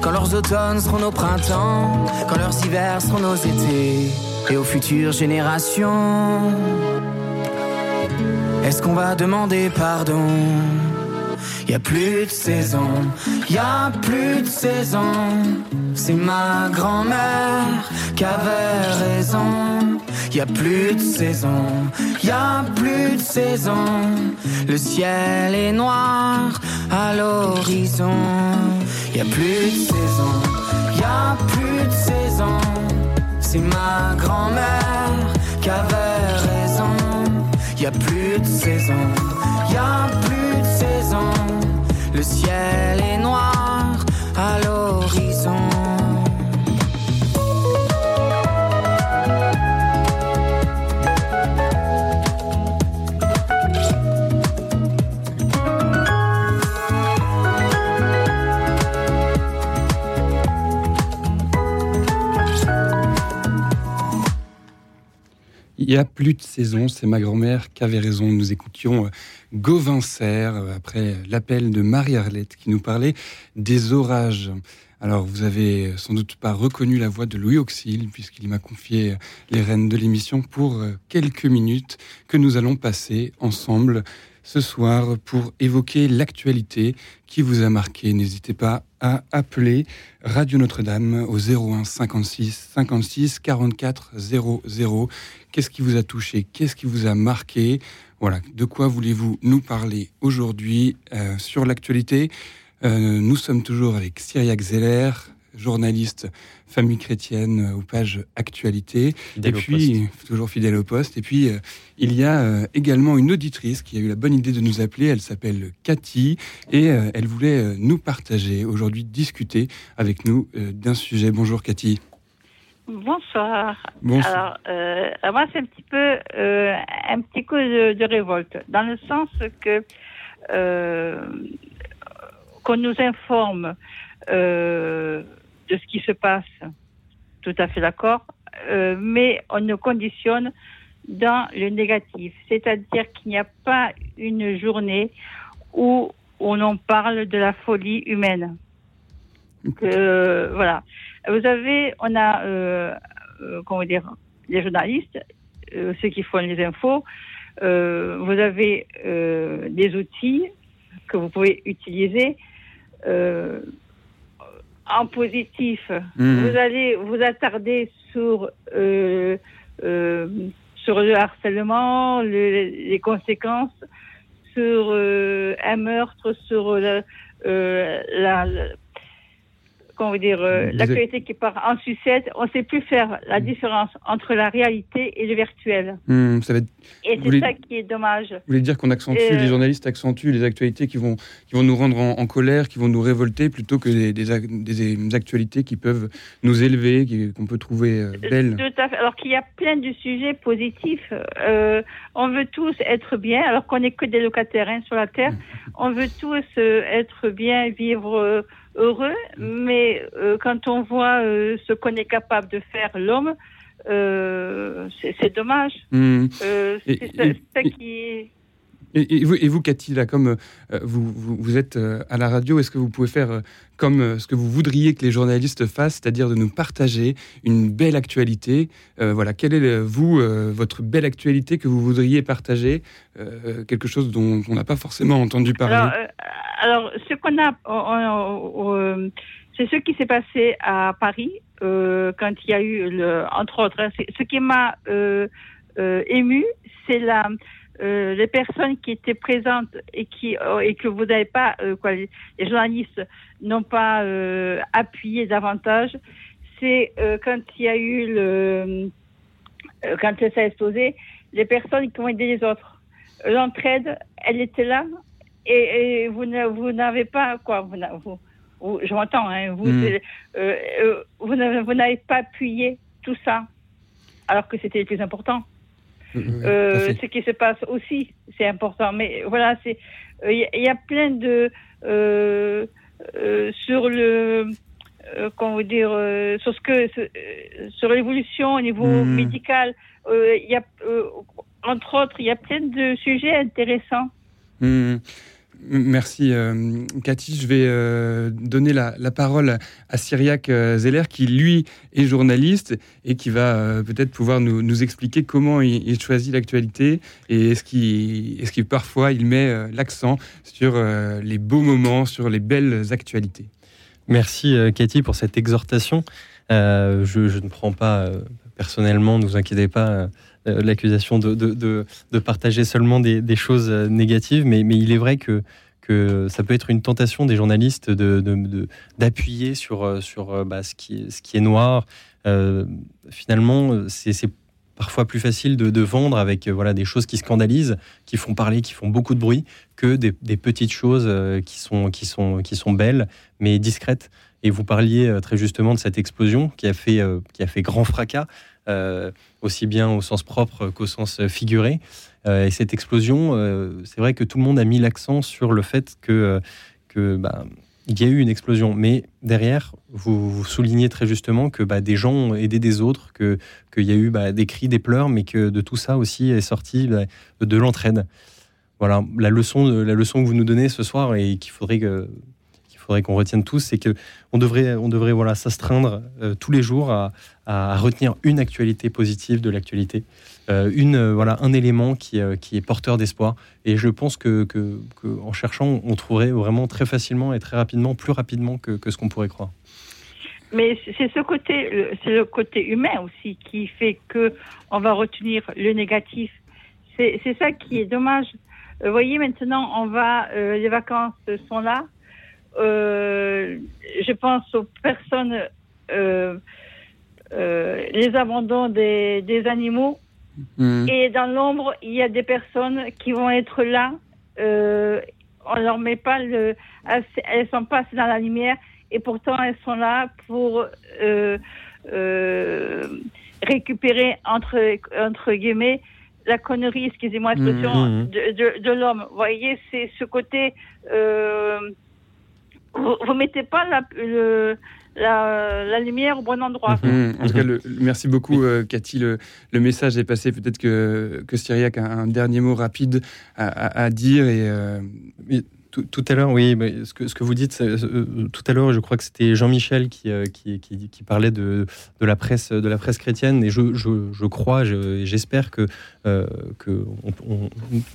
quand leurs automnes seront nos printemps, quand leurs hivers seront nos étés? Et aux futures générations Est-ce qu'on va demander pardon? Y a plus de saison, y a plus de saison. C'est ma grand-mère qui avait raison. Y a plus de saison, y a plus de saison. Le ciel est noir à l'horizon. Y a plus de saison, y a plus de saison. C'est ma grand-mère qui avait raison. Y a plus de saison, y plus de saison. Le ciel est noir à l'horizon. Il n'y a plus de saison, c'est ma grand-mère qui avait raison. Nous écoutions Gauvin Serre, après l'appel de Marie-Arlette qui nous parlait des orages. Alors, vous avez sans doute pas reconnu la voix de Louis Auxil, puisqu'il m'a confié les rênes de l'émission pour euh, quelques minutes que nous allons passer ensemble ce soir pour évoquer l'actualité qui vous a marqué. N'hésitez pas à appeler Radio Notre-Dame au 01 56 56 44 00. Qu'est-ce qui vous a touché? Qu'est-ce qui vous a marqué? Voilà, de quoi voulez-vous nous parler aujourd'hui euh, sur l'actualité? Euh, Nous sommes toujours avec Cyriac Zeller, journaliste famille chrétienne aux pages actualité. Fidèle et puis, toujours fidèle au poste. Et puis, euh, il y a euh, également une auditrice qui a eu la bonne idée de nous appeler. Elle s'appelle Cathy et euh, elle voulait euh, nous partager, aujourd'hui discuter avec nous euh, d'un sujet. Bonjour Cathy. Bonsoir. Bonsoir. Alors, euh, moi, c'est un petit peu euh, un petit coup de, de révolte, dans le sens que euh, qu'on nous informe de ce qui se passe. Tout à fait d'accord. mais on nous conditionne dans le négatif. C'est-à-dire qu'il n'y a pas une journée où on en parle de la folie humaine. voilà. Vous avez, on a, euh, euh, comment dire, les journalistes, euh, ceux qui font les infos. vous avez des outils que vous pouvez utiliser en positif. Mmh. Vous allez vous attarder sur sur le harcèlement, les conséquences, sur un meurtre, sur la, comment dire, euh, l'actualité qui part en sucette, on ne sait plus faire la hmm. différence entre la réalité et le virtuel. Ça va Et c'est ça qui est dommage. Vous voulez dire qu'on accentue, les journalistes accentuent les actualités qui vont, qui vont nous rendre en, colère, qui vont nous révolter, plutôt que des, des, actualités qui peuvent nous élever, qu'on peut trouver euh, belles. Tout à fait. Alors qu'il y a plein de sujets positifs. Euh, on veut tous être bien, alors qu'on n'est que des locataires hein, sur la Terre. Hmm. On veut tous être bien, vivre heureux, mais euh, quand on voit euh, ce qu'on est capable de faire l'homme, euh, c'est dommage. Mmh. c'est ça, qui et, vous, et Cathy, là, comme vous, vous, êtes à la radio, est-ce que vous pouvez faire comme ce que vous voudriez que les journalistes fassent, c'est-à-dire de nous partager une belle actualité Voilà, quelle est, vous, votre belle actualité que vous voudriez partager Quelque chose dont on n'a pas forcément entendu parler? Alors, ce qu'on a, euh, c'est ce qui s'est passé à Paris euh, quand il y a eu, entre autres, hein, ce qui m'a euh, ému, c'est la les personnes qui étaient présentes et qui et que vous n'avez pas, quoi, les, journalistes n'ont pas appuyé davantage, c'est quand il y a eu le, quand ça a explosé, les personnes qui ont aidé les autres. L'entraide, elle était là, et, vous n'avez pas quoi vous, vous, je m'entends hein, vous hmm. euh, euh, vous n'avez pas appuyé tout ça alors que c'était le plus important euh, ce qui se passe aussi c'est important mais voilà c'est il y, a plein de sur le comment vous dire sur ce que sur l'évolution au niveau hmm. médical il y a entre autres il y a plein de sujets intéressants hmm. Merci euh, Cathy. Je vais euh, donner la, parole à Cyriac euh, Zeller qui lui est journaliste et qui va peut-être pouvoir nous, expliquer comment il, choisit l'actualité et est-ce qu'il est parfois il met l'accent sur les beaux moments, sur les belles actualités. Merci Cathy pour cette exhortation. Je, ne prends pas personnellement, ne vous inquiétez pas euh, l'accusation de, de, partager seulement des, choses euh, négatives, mais, mais, il est vrai que, que ça peut être une tentation des journalistes d'appuyer sur, euh, sur bah, ce, qui, ce qui est noir. finalement, c'est parfois plus facile de, vendre avec voilà des choses qui scandalisent, qui font parler, qui font beaucoup de bruit, que des, petites choses qui sont qui sont qui sont belles mais discrètes. Et vous parliez très justement de cette explosion qui a fait qui a fait grand fracas. Euh, aussi bien au sens propre qu'au sens figuré. Euh, et cette explosion, euh, c'est vrai que tout le monde a mis l'accent sur le fait que, que bah, y a eu une explosion, mais derrière, vous, soulignez très justement que bah, des gens ont aidé des autres, qu'il y a eu bah, des cris, des pleurs, mais que de tout ça aussi est sorti de l'entraide. Voilà, la leçon, la leçon que vous nous donnez ce soir et qu'il faudrait que qu'on retienne tous, c'est que on devrait, on devrait voilà, s'astreindre euh, tous les jours à, retenir une actualité positive de l'actualité, euh, une euh, voilà un élément qui, qui est porteur d'espoir. Et je pense que, que, cherchant, on trouverait vraiment très facilement et très rapidement, plus rapidement que, que ce qu'on pourrait croire. Mais c'est ce côté, c'est le côté humain aussi qui fait que on va retenir le négatif. C'est ça qui est dommage. Vous voyez, maintenant, on va, les vacances sont là. Euh, je pense aux personnes, euh, euh, les abandons des, des animaux. Mhm. Et dans l'ombre, il y a des personnes qui vont être là. on leur met pas le, elles, sont pas dans la lumière et pourtant elles sont là pour récupérer entre entre guillemets la connerie, excusez-moi l'expression, de, de, de l'homme. Vous voyez, c'est ce côté vous, ne mettez pas la, la, lumière au bon endroit. Mhm. En tout cas, merci beaucoup, euh, Cathy. Le, message est passé. Peut-être que, que Syriac a un dernier mot rapide à, dire. Et, euh, tout, à l'heure, oui, mais ce, que, vous dites, euh, tout à l'heure, je crois que c'était Jean-Michel qui, qui, parlait de, de, la presse, de la presse chrétienne, et je, je, je crois, j'espère que, que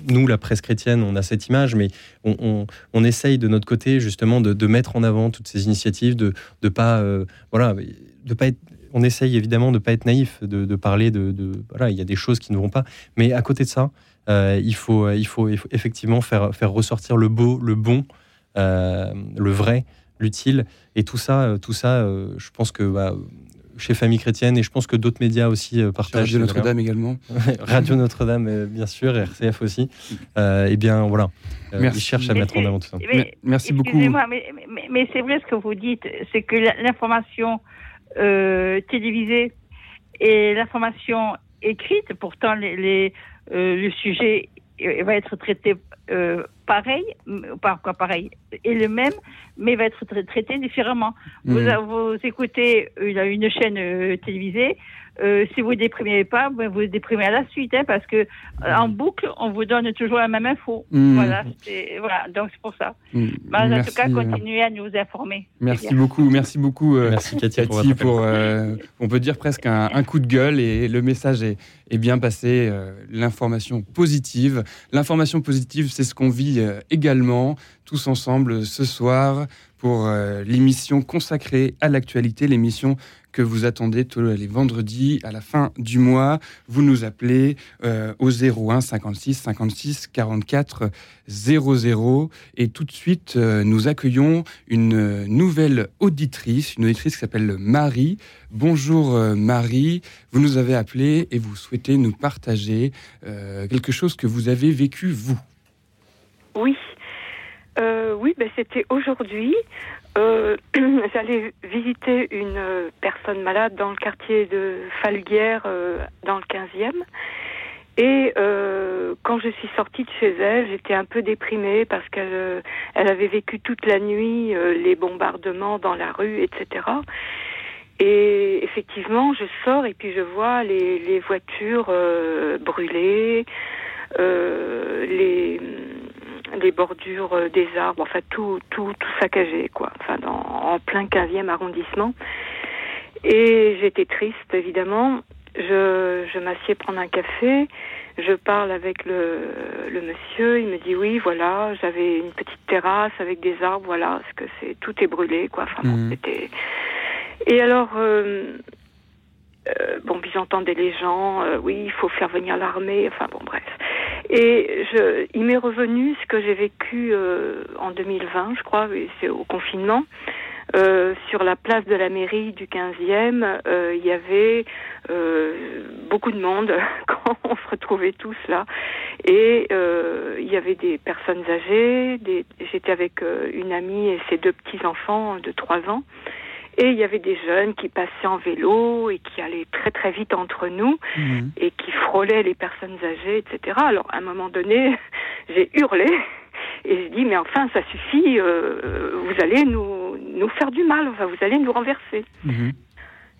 nous, la presse chrétienne, on a cette image, mais on, essaye de notre côté justement de, de, mettre en avant toutes ces initiatives, de ne pas, voilà, de pas être on essaye évidemment de pas être naïf, de, parler de, Voilà, il y a des choses qui ne vont pas. Mais à côté de ça, euh, il, faut, il, faut, effectivement faire, faire ressortir le beau, le bon, euh, le vrai, l'utile. Et tout ça, euh, tout ça je pense que bah, chez Famille Chrétienne, et je pense que d'autres médias aussi partagent. Radio Notre-Dame également. [laughs] Radio Notre-Dame, bien sûr, et RCF aussi. eh bien, voilà. Merci. Ils cherchent à mettre en avant tout ça. Merci beaucoup. Mais, mais c'est vrai ce que vous dites, c'est que l'information euh, télévisée et l'information écrite. Pourtant, les, euh, le sujet va être traité euh, pareil, pas quoi pareil, et le même, mais va être traité différemment. Vous, mmh. vous, écoutez une, une chaîne télévisée, euh, si vous déprimez pas, vous vous déprimez à la suite, hein, parce que euh, en boucle, on vous donne toujours la même info. Mmh. Voilà, voilà, donc c'est pour ça. Mmh. Bah, en tout cas, euh. continuez à nous informer. Merci beaucoup, merci beaucoup, merci Cathy, pour, on peut dire presque un, coup de gueule et le message est, est bien passé. L'information positive, l'information positive, c'est ce qu'on vit également tous ensemble ce soir pour l'émission consacrée à l'actualité, l'émission que vous attendez tous les vendredis à la fin du mois. Vous nous appelez euh, au 01 56 56 44 00 et tout de suite euh, nous accueillons une nouvelle auditrice, une auditrice qui s'appelle Marie. Bonjour euh, Marie, vous nous avez appelé et vous souhaitez nous partager quelque chose que vous avez vécu vous. Oui, oui, ben c'était aujourd'hui. Euh, [clears throat] j'allais visiter une personne malade dans le quartier de Falguière, euh, dans le 15e. Et euh, quand je suis sortie de chez elle, j'étais un peu déprimée parce qu'elle elle avait vécu toute la nuit les bombardements dans la rue, etc. Et effectivement, je sors et puis je vois les, les voitures brûlées, les les bordures euh, des arbres, enfin tout, tout, tout saccagé, quoi. Enfin, dans, en plein 15e arrondissement. Et j'étais triste, évidemment. Je, je m'assieds prendre un café. Je parle avec le, le monsieur. Il me dit oui, voilà, j'avais une petite terrasse avec des arbres, voilà, parce que c'est tout est brûlé, quoi. Enfin, bon, mhm. c'était. Et alors, euh, euh, bon, puis j'entendais les gens, euh, oui, il faut faire venir l'armée, enfin bon, bref. Et je, il m'est revenu ce que j'ai vécu euh, en 2020, je crois, c'est au confinement. Euh, sur la place de la mairie du 15e, euh, il y avait beaucoup de monde [laughs] quand on se retrouvait tous là. Et il y avait des personnes âgées, des, j'étais avec une amie et ses deux petits-enfants de 3 ans. Et il y avait des jeunes qui passaient en vélo et qui allaient très très vite entre nous mhm. et qui frôlaient les personnes âgées, etc. Alors à un moment donné, [laughs] j'ai hurlé et je dis mais enfin ça suffit, euh, vous allez nous nous faire du mal, enfin vous allez nous renverser. Mhm.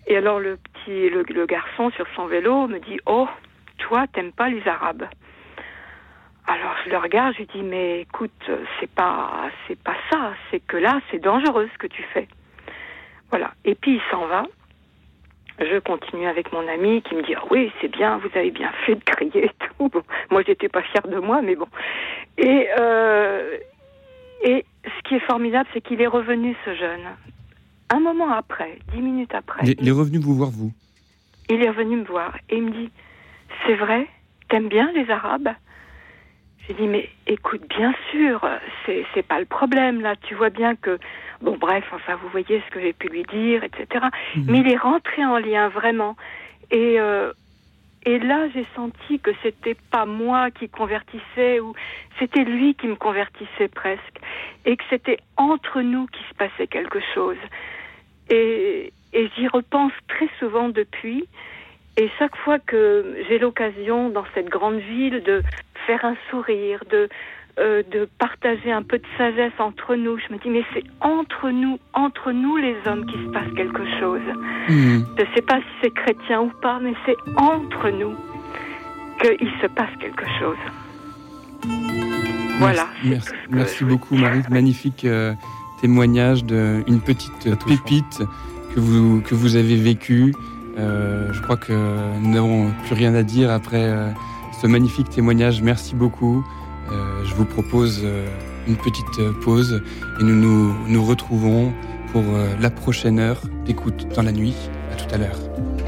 Et alors le petit le, le, garçon sur son vélo me dit oh toi t'aimes pas les Arabes. Alors je le regarde, je lui dis mais écoute c'est pas c'est pas ça, c'est que là c'est dangereux ce que tu fais. Voilà. Et puis il s'en va. Je continue avec mon ami qui me dit ah oui c'est bien vous avez bien fait de crier et tout. Bon, [laughs] moi j'étais pas fière de moi mais bon. Et euh, et ce qui est formidable c'est qu'il est revenu ce jeune. Un moment après, dix minutes après. Il est revenu vous voir vous? Il est revenu me voir et il me dit c'est vrai? T'aimes bien les Arabes? J'ai dit mais écoute bien sûr c'est c'est pas le problème là tu vois bien que Bon, bref, enfin, vous voyez ce que j'ai pu lui dire, etc. Mhm. Mais il est rentré en lien vraiment. Et, euh, et là, j'ai senti que c'était pas moi qui convertissais, ou c'était lui qui me convertissait presque, et que c'était entre nous qu'il se passait quelque chose. Et, et j'y repense très souvent depuis. Et chaque fois que j'ai l'occasion dans cette grande ville de faire un sourire, de euh, de partager un peu de sagesse entre nous. Je me dis, mais c'est entre nous, entre nous les hommes, qui se passe quelque chose. Hmm. Je ne sais pas si c'est chrétien ou pas, mais c'est entre nous qu'il se passe quelque chose. Voilà. Merci, beaucoup, Marie. Magnifique euh, témoignage d'une petite pépite que vous, que vous avez vécue. Euh, je crois que nous n'avons plus rien à dire après euh, ce magnifique témoignage. Merci beaucoup. je vous propose une petite pause et nous nous, nous retrouvons pour la prochaine heure d'écoute dans la nuit. À tout à l'heure.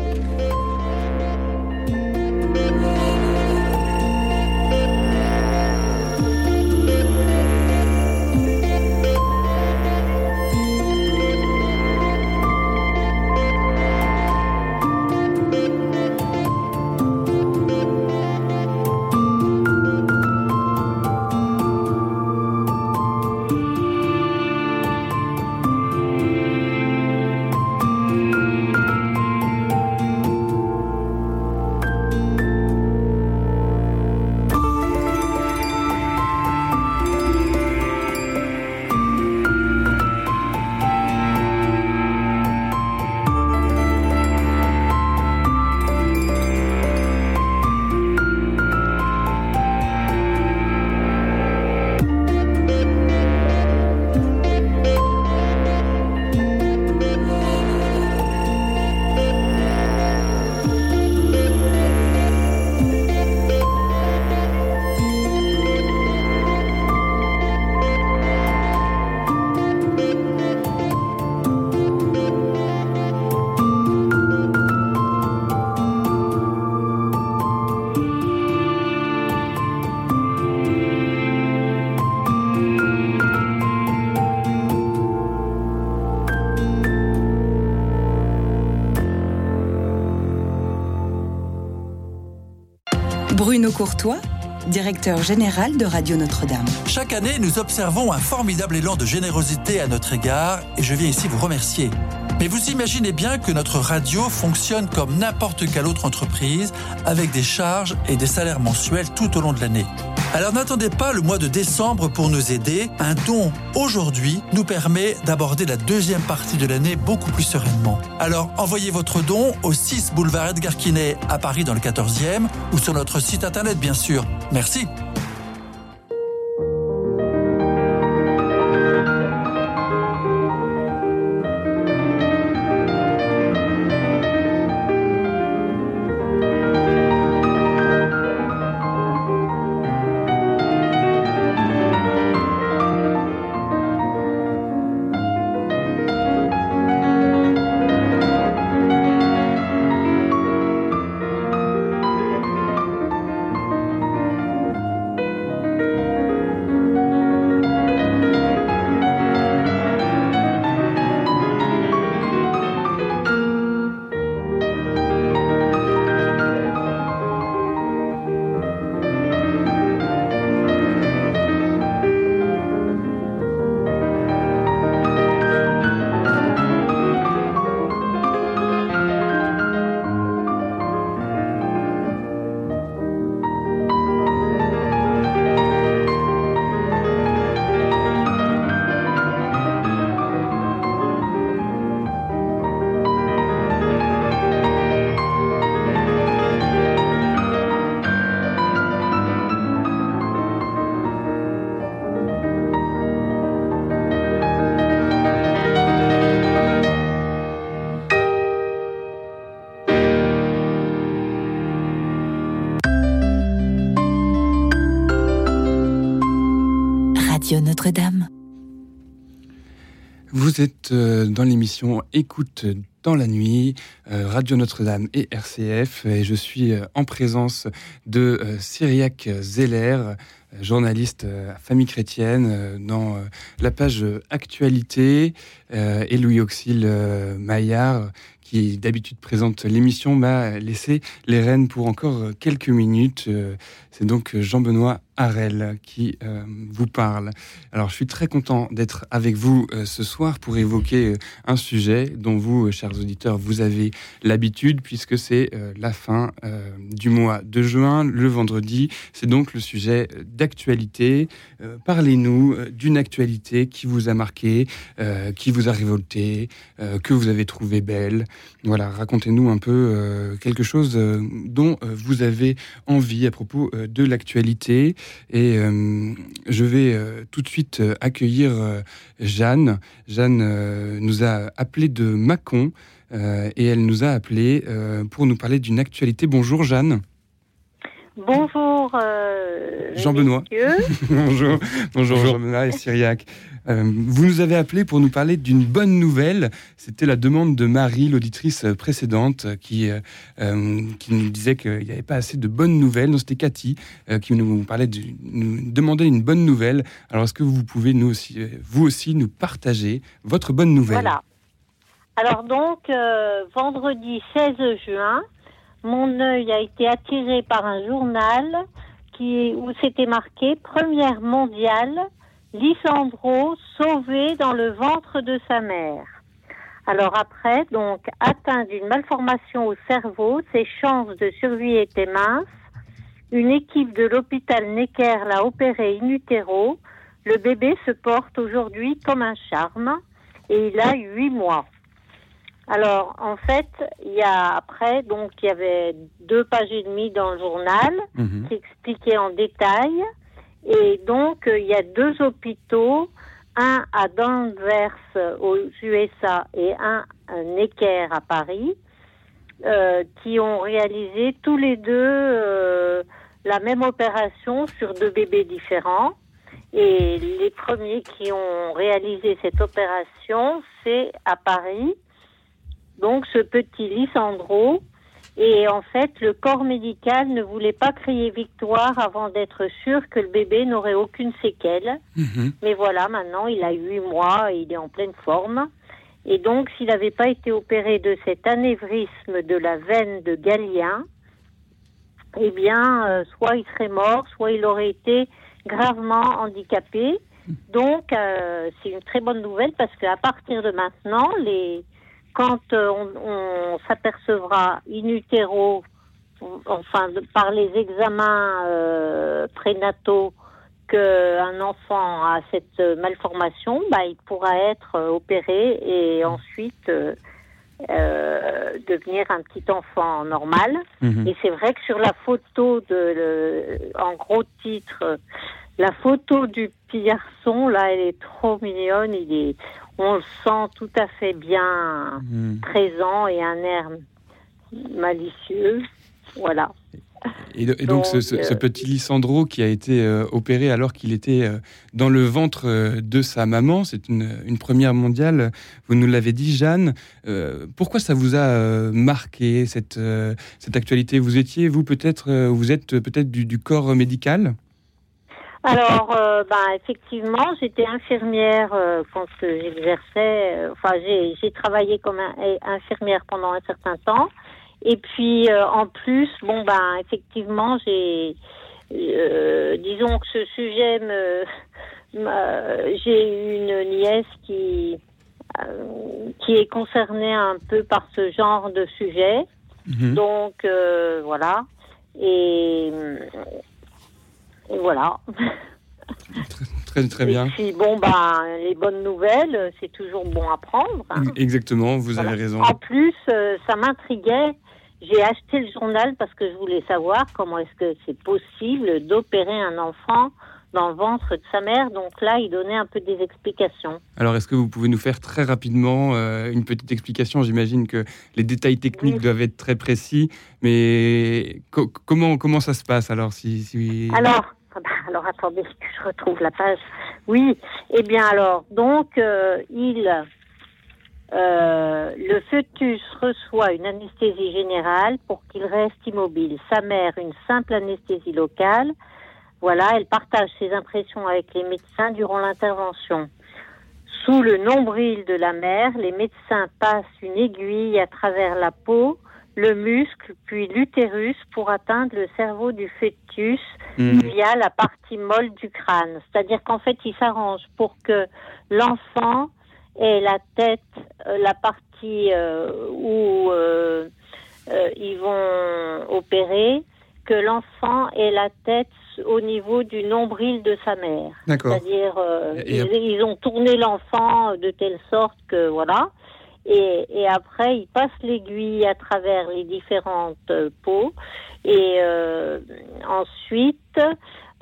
Courtois, directeur général de Radio Notre-Dame. Chaque année, nous observons un formidable élan de générosité à notre égard et je viens ici vous remercier. Mais vous imaginez bien que notre radio fonctionne comme n'importe quelle autre entreprise avec des charges et des salaires mensuels tout au long de l'année. Alors n'attendez pas le mois de décembre pour nous aider. Un don aujourd'hui nous permet d'aborder la deuxième partie de l'année beaucoup plus sereinement. Alors envoyez votre don au 6 boulevard Edgar Quinet à Paris dans le 14e ou sur notre site internet bien sûr. Merci. Vous êtes euh, dans l'émission Écoute dans la nuit, euh, Radio Notre-Dame et RCF, et je suis euh, en présence de Cyriac Zeller, journaliste à Famille Chrétienne, dans la page Actualité, et Louis Auxil Maillard, qui d'habitude présente l'émission, m'a laissé les rênes pour encore quelques minutes. C'est donc Jean-Benoît Harel qui euh, vous parle. Alors, je suis très content d'être avec vous euh, ce soir pour évoquer euh, un sujet dont vous, chers auditeurs, vous avez l'habitude, puisque c'est la fin du mois de juin, le vendredi. C'est donc le sujet d'actualité. Parlez-nous d'une actualité qui vous a marqué, qui vous a révolté, que vous avez trouvé belle. Voilà, racontez-nous un peu quelque chose dont vous avez envie à propos de l'actualité. Et euh, je vais euh, tout de suite euh, accueillir Jeanne. Jeanne nous a appelé de Mâcon et elle nous a appelé pour nous parler d'une actualité. Bonjour Jeanne. Bonjour Jean-Benoît. [laughs] bonjour, bonjour Jean-Benoît et Syriac. Euh, vous nous avez appelé pour nous parler d'une bonne nouvelle. C'était la demande de Marie, l'auditrice précédente, qui, euh, euh, qui nous disait qu'il n'y avait pas assez de bonnes nouvelles. C'était Cathy qui nous parlait, nous demandait une bonne nouvelle. Alors, est-ce que vous pouvez nous aussi, vous aussi nous partager votre bonne nouvelle? Voilà. Alors donc, vendredi 16 juin, mon œil a été attiré par un journal qui, où c'était marqué Première mondiale Lysandro sauvé dans le ventre de sa mère. Alors après, donc, atteint d'une malformation au cerveau, ses chances de survie étaient minces. Une équipe de l'hôpital Necker l'a opéré in utero. Le bébé se porte aujourd'hui comme un charme et il a huit mois. Alors, en fait, il y a après, donc, il y avait deux pages et demie dans le journal mhm. qui expliquaient en détail et donc, euh, il y a deux hôpitaux, un à Danvers aux USA et un à Necker à Paris, euh, qui ont réalisé tous les deux euh, la même opération sur deux bébés différents. Et les premiers qui ont réalisé cette opération, c'est à Paris. Donc ce petit Lissandro, et en fait, le corps médical ne voulait pas crier victoire avant d'être sûr que le bébé n'aurait aucune séquelle. Mhm. Mais voilà, maintenant, il a huit mois et il est en pleine forme. Et donc, s'il n'avait pas été opéré de cet anévrisme de la veine de Galien, eh bien, euh, soit il serait mort, soit il aurait été gravement handicapé. Donc, euh, c'est une très bonne nouvelle parce qu'à partir de maintenant, les, quand euh, on, s'apercevra in utero, enfin par les examens euh, prénataux, qu'un enfant a cette malformation, bah, il pourra être euh, opéré et ensuite devenir un petit enfant normal. Mhm. Et c'est vrai que sur la photo de, en gros titre, la photo du petit garçon, là, elle est trop mignonne. Il est, on le sent tout à fait bien hmm. présent et un air malicieux. Voilà. Et, donc, ce, euh, petit Lissandro qui a été euh, opéré alors qu'il était euh, dans le ventre de sa maman, c'est une, première mondiale, vous nous l'avez dit Jeanne. pourquoi ça vous a marqué cette, cette actualité? Vous étiez, vous peut-être, vous êtes peut-être du corps médical? Alors, euh, bah, effectivement, j'étais infirmière euh, quand j'exerçais. Euh, enfin, j'ai travaillé comme infirmière pendant un certain temps. Et puis, en plus, bon, ben, effectivement, j'ai, disons que ce sujet me, [laughs] j'ai une nièce qui, qui est concernée un peu par ce genre de sujet. Mhm. Donc, voilà. Et voilà. Très, très, bien. Et puis, bon, ben, les bonnes nouvelles, c'est toujours bon à prendre. Hein. Exactement, vous avez raison. En plus, euh, ça m'intriguait. J'ai acheté le journal parce que je voulais savoir comment est-ce que c'est possible d'opérer un enfant dans le ventre de sa mère. Donc là, il donnait un peu des explications. Alors, est-ce que vous pouvez nous faire très rapidement euh, une petite explication? J'imagine que les détails techniques doivent être très précis, mais comment, comment ça se passe alors si, si... Alors, bah, alors attendez que [laughs] je retrouve la page. Oui, eh bien alors, donc euh, il, euh, le fœtus reçoit une anesthésie générale pour qu'il reste immobile. Sa mère une simple anesthésie locale. Voilà, elle partage ses impressions avec les médecins durant l'intervention. Sous le nombril de la mère, les médecins passent une aiguille à travers la peau le muscle, puis l'utérus pour atteindre le cerveau du fœtus hmm. via la partie molle du crâne. C'est-à-dire qu'en fait, il s'arrange pour que l'enfant ait la tête, euh, la partie euh, où euh, ils vont opérer, que l'enfant ait la tête au niveau du nombril de sa mère. C'est-à-dire, ils, ils, ont tourné l'enfant de telle sorte que, voilà. Et, et après, il passe l'aiguille à travers les différentes peaux. Et euh, ensuite,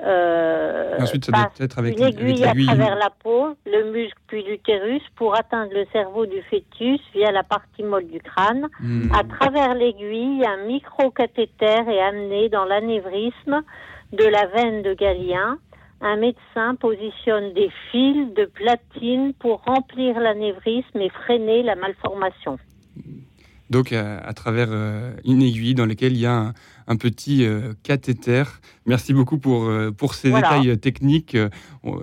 euh, ensuite, ça doit être avec une aiguille à travers la peau, le muscle puis l'utérus pour atteindre le cerveau du fœtus via la partie molle du crâne. Hmm. À travers l'aiguille, un micro-cathéter est amené dans l'anévrisme de la veine de Galien un médecin positionne des fils de platine pour remplir l'anévrisme et freiner la malformation. Donc à, travers euh, une aiguille dans laquelle il y a un, petit euh, cathéter. Merci beaucoup pour, euh, pour ces détails techniques.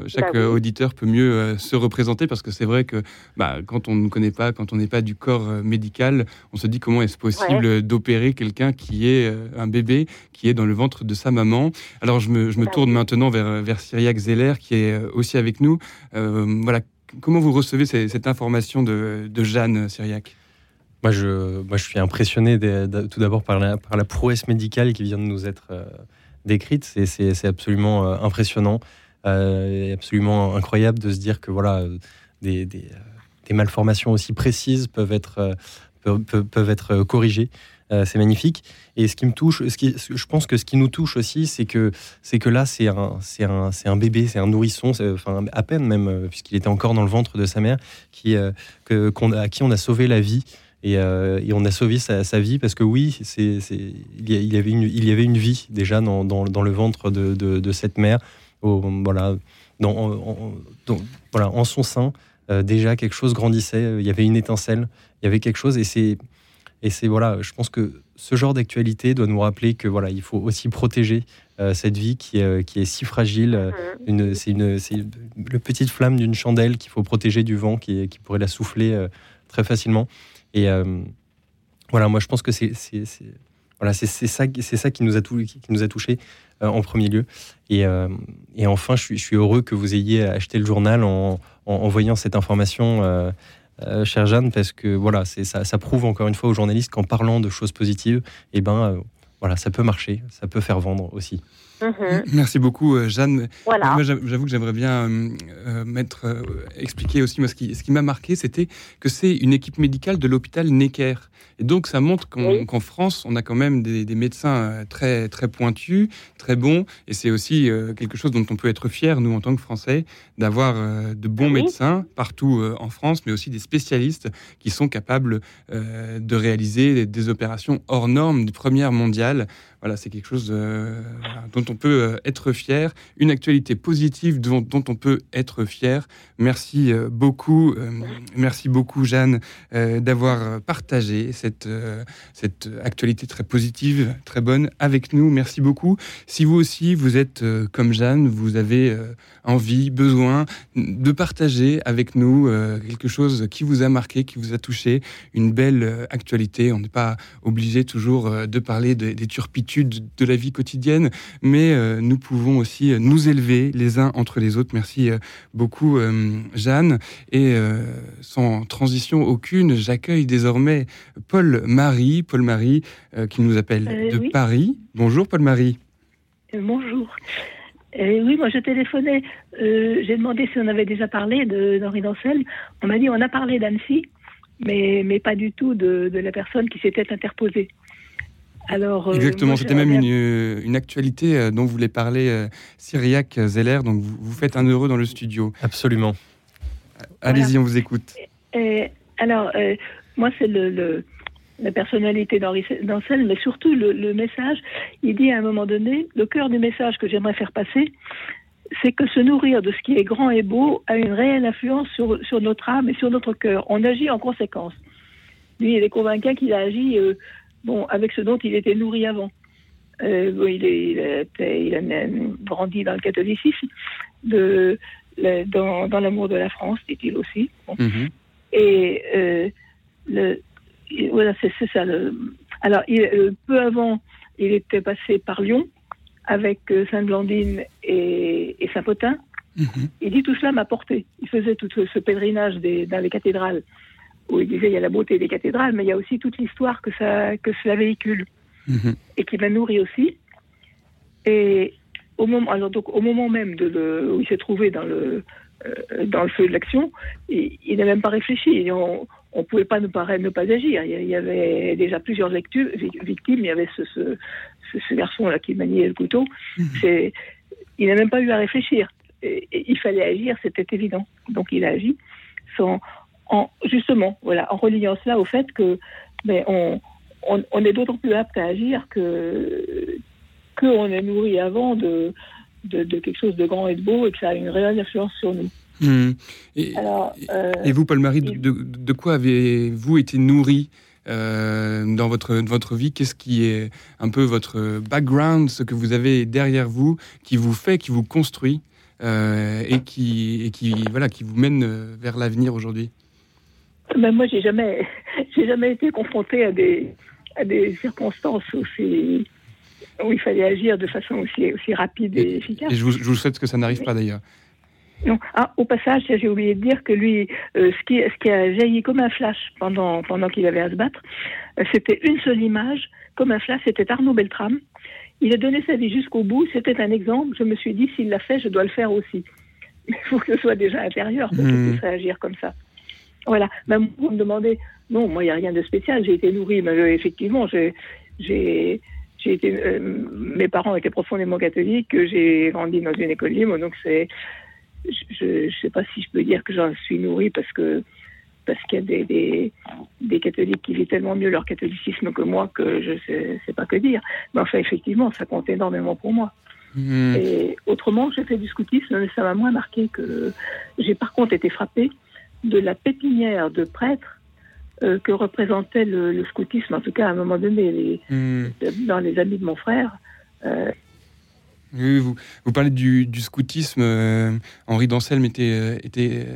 chaque bah auditeur peut mieux se représenter parce que c'est vrai que bah, quand on ne connaît pas, quand on n'est pas du corps médical, on se dit comment est-ce possible d'opérer quelqu'un qui est un bébé qui est dans le ventre de sa maman. Alors je me, je me bah tourne maintenant vers, vers Cyriac Zeller qui est aussi avec nous. voilà, comment vous recevez cette, information de, de Jeanne Cyriac? Moi je, moi, je suis impressionné tout d'abord par la, par la prouesse médicale qui vient de nous être euh, décrite. C'est absolument euh, impressionnant euh, absolument incroyable de se dire que voilà, des, des, malformations aussi précises peuvent être, peuvent, peuvent être corrigées. c'est magnifique. Et ce qui me touche, ce qui, je pense que ce qui nous touche aussi, c'est que, que là, c'est un, un, un bébé, c'est un nourrisson, enfin à peine même, puisqu'il était encore dans le ventre de sa mère, qui, que, à qui on a sauvé la vie. Euh, et, on a sauvé sa, vie parce que oui, c'est, il, y avait une, il y avait une vie déjà dans, dans, le ventre de, de, cette mère. voilà, dans, en, voilà, en son sein, euh, déjà quelque chose grandissait. Il y avait une étincelle, il y avait quelque chose. Et c'est, et c'est voilà, je pense que ce genre d'actualité doit nous rappeler que voilà, il faut aussi protéger euh, cette vie qui est, qui est si fragile. Une, c'est une, c'est le petite flamme d'une chandelle qu'il faut protéger du vent qui, qui pourrait la souffler très facilement. Et euh, voilà, moi je pense que c'est voilà, ça, ça qui nous a touché euh, en premier lieu. Et, euh, et enfin, je suis, heureux que vous ayez acheté le journal en, en, voyant cette information, chère Jeanne, parce que voilà, ça, prouve encore une fois aux journalistes qu'en parlant de choses positives, eh ben voilà, ça peut marcher, ça peut faire vendre aussi. Mhm. Merci beaucoup, euh, Jeanne. Moi, j'avoue que j'aimerais bien euh, euh, mettre, expliquer aussi moi, ce qui, ce qui m'a marqué, c'était que c'est une équipe médicale de l'hôpital Necker. Et donc, ça montre qu'en France, on a quand même des, médecins très, très pointus, très bons. Et c'est aussi quelque chose dont on peut être fier, nous, en tant que Français, d'avoir de bons médecins partout en France, mais aussi des spécialistes qui sont capables de réaliser des, opérations hors normes, de première mondiale. Voilà, c'est quelque chose dont on peut euh, être fier, une actualité positive dont, on peut être fier. Merci euh, beaucoup, euh, merci beaucoup Jeanne d'avoir partagé cette, cette actualité très positive, très bonne avec nous. Merci beaucoup. Si vous aussi, vous êtes comme Jeanne, vous avez envie, besoin de partager avec nous quelque chose qui vous a marqué, qui vous a touché, une belle actualité. On n'est pas obligé toujours de parler des turpitudes de la vie quotidienne, mais euh, nous pouvons aussi euh, nous élever les uns entre les autres. Merci euh, beaucoup, Jeanne. Et sans transition aucune, j'accueille désormais Paul-Marie, Paul-Marie qui nous appelle de Paris. Bonjour, Paul-Marie. bonjour. oui, moi je téléphonais, j'ai demandé si on avait déjà parlé d'Henri Dancel. On m'a dit on a parlé d'Annecy, mais, mais pas du tout de, de la personne qui s'était interposée. Alors, euh, Exactement, c'était même une, euh, une, actualité euh, dont voulait parler Cyriac Zeller, donc vous, vous, faites un heureux dans le studio. Absolument. Allez-y, on vous écoute. alors, moi, c'est le, la personnalité d'Henri Dancel, mais surtout le, message. Il dit à un moment donné, le cœur du message que j'aimerais faire passer, c'est que se nourrir de ce qui est grand et beau a une réelle influence sur, sur notre âme et sur notre cœur. On agit en conséquence. Lui, il est convaincu qu'il a agi bon, avec ce dont il était nourri avant. Euh, il, est, il, a, grandi dans le catholicisme, de, dans, dans l'amour de la France, dit-il aussi. Mhm. Et euh, le, voilà, c'est ça. Le, Alors, il, peu avant, il était passé par Lyon avec Sainte-Blandine et, Saint-Potin. Mhm. Il dit tout cela m'a porté. Il faisait tout ce pèlerinage dans les cathédrales où il disait il y a la beauté des cathédrales, mais il y a aussi toute l'histoire que, ça, que cela véhicule mhm. et qui m'a nourri aussi. Et au moment, alors donc, au moment même de le, où il s'est trouvé dans le, euh, dans le feu de l'action, il, n'a même pas réfléchi. On ne pouvait pas ne pas, ne pas agir. Il y avait déjà plusieurs victimes. Il y avait ce, ce, ce, garçon-là qui maniait le couteau. Mhm. Il n'a même pas eu à réfléchir. il fallait agir, c'était évident. Donc il a agi sans, en, justement, voilà, en reliant cela au fait que ben, on, on, est d'autant plus apte à agir que qu'on est nourri avant de, de, quelque chose de grand et de beau et que ça a une réelle influence sur nous. Hmm. Et, euh, et, vous, Paul-Marie, de, de, quoi avez-vous été nourri euh, dans votre, votre vie? Qu'est-ce qui est un peu votre background, ce que vous avez derrière vous, qui vous fait, qui vous construit euh, et, qui, et qui, voilà, qui vous mène vers l'avenir aujourd'hui? Ben moi, j'ai jamais, [laughs] j'ai jamais été confrontée à des, à des circonstances aussi, où il fallait agir de façon aussi, aussi rapide et, efficace. Et je vous, je vous, souhaite que ça n'arrive pas d'ailleurs. Non. Ah, au passage, j'ai oublié de dire que lui, euh, ce, qui, ce qui a jailli comme un flash pendant, pendant qu'il avait à se battre, euh, c'était une seule image, comme un flash, c'était Arnaud Beltrame. Il a donné sa vie jusqu'au bout, c'était un exemple. Je me suis dit, s'il l'a fait, je dois le faire aussi. [laughs] Il faut que ce soit déjà intérieur pour mmh. puisse réagir comme ça. Voilà. Même vous me demandez, non, moi, il n'y a rien de spécial. J'ai été nourrie, mais euh, effectivement, j'ai, j'ai, été, euh, mes parents étaient profondément catholiques, j'ai grandi dans une école libre, donc c'est, je ne sais pas si je peux dire que j'en suis nourrie parce que parce qu'il y a des, des, des, catholiques qui vivent tellement mieux leur catholicisme que moi que je ne sais, sais, pas que dire. Mais enfin, effectivement, ça compte énormément pour moi. Mmh. Et autrement, j'ai fait du scoutisme, mais ça m'a moins marqué que. J'ai par contre été frappée de la pépinière de prêtres euh, que représentait le, scoutisme, en tout cas à un moment donné, hmm. dans les amis de mon frère. Euh, oui, vous, vous, parlez du, scoutisme. Euh, Henri Danselme était, était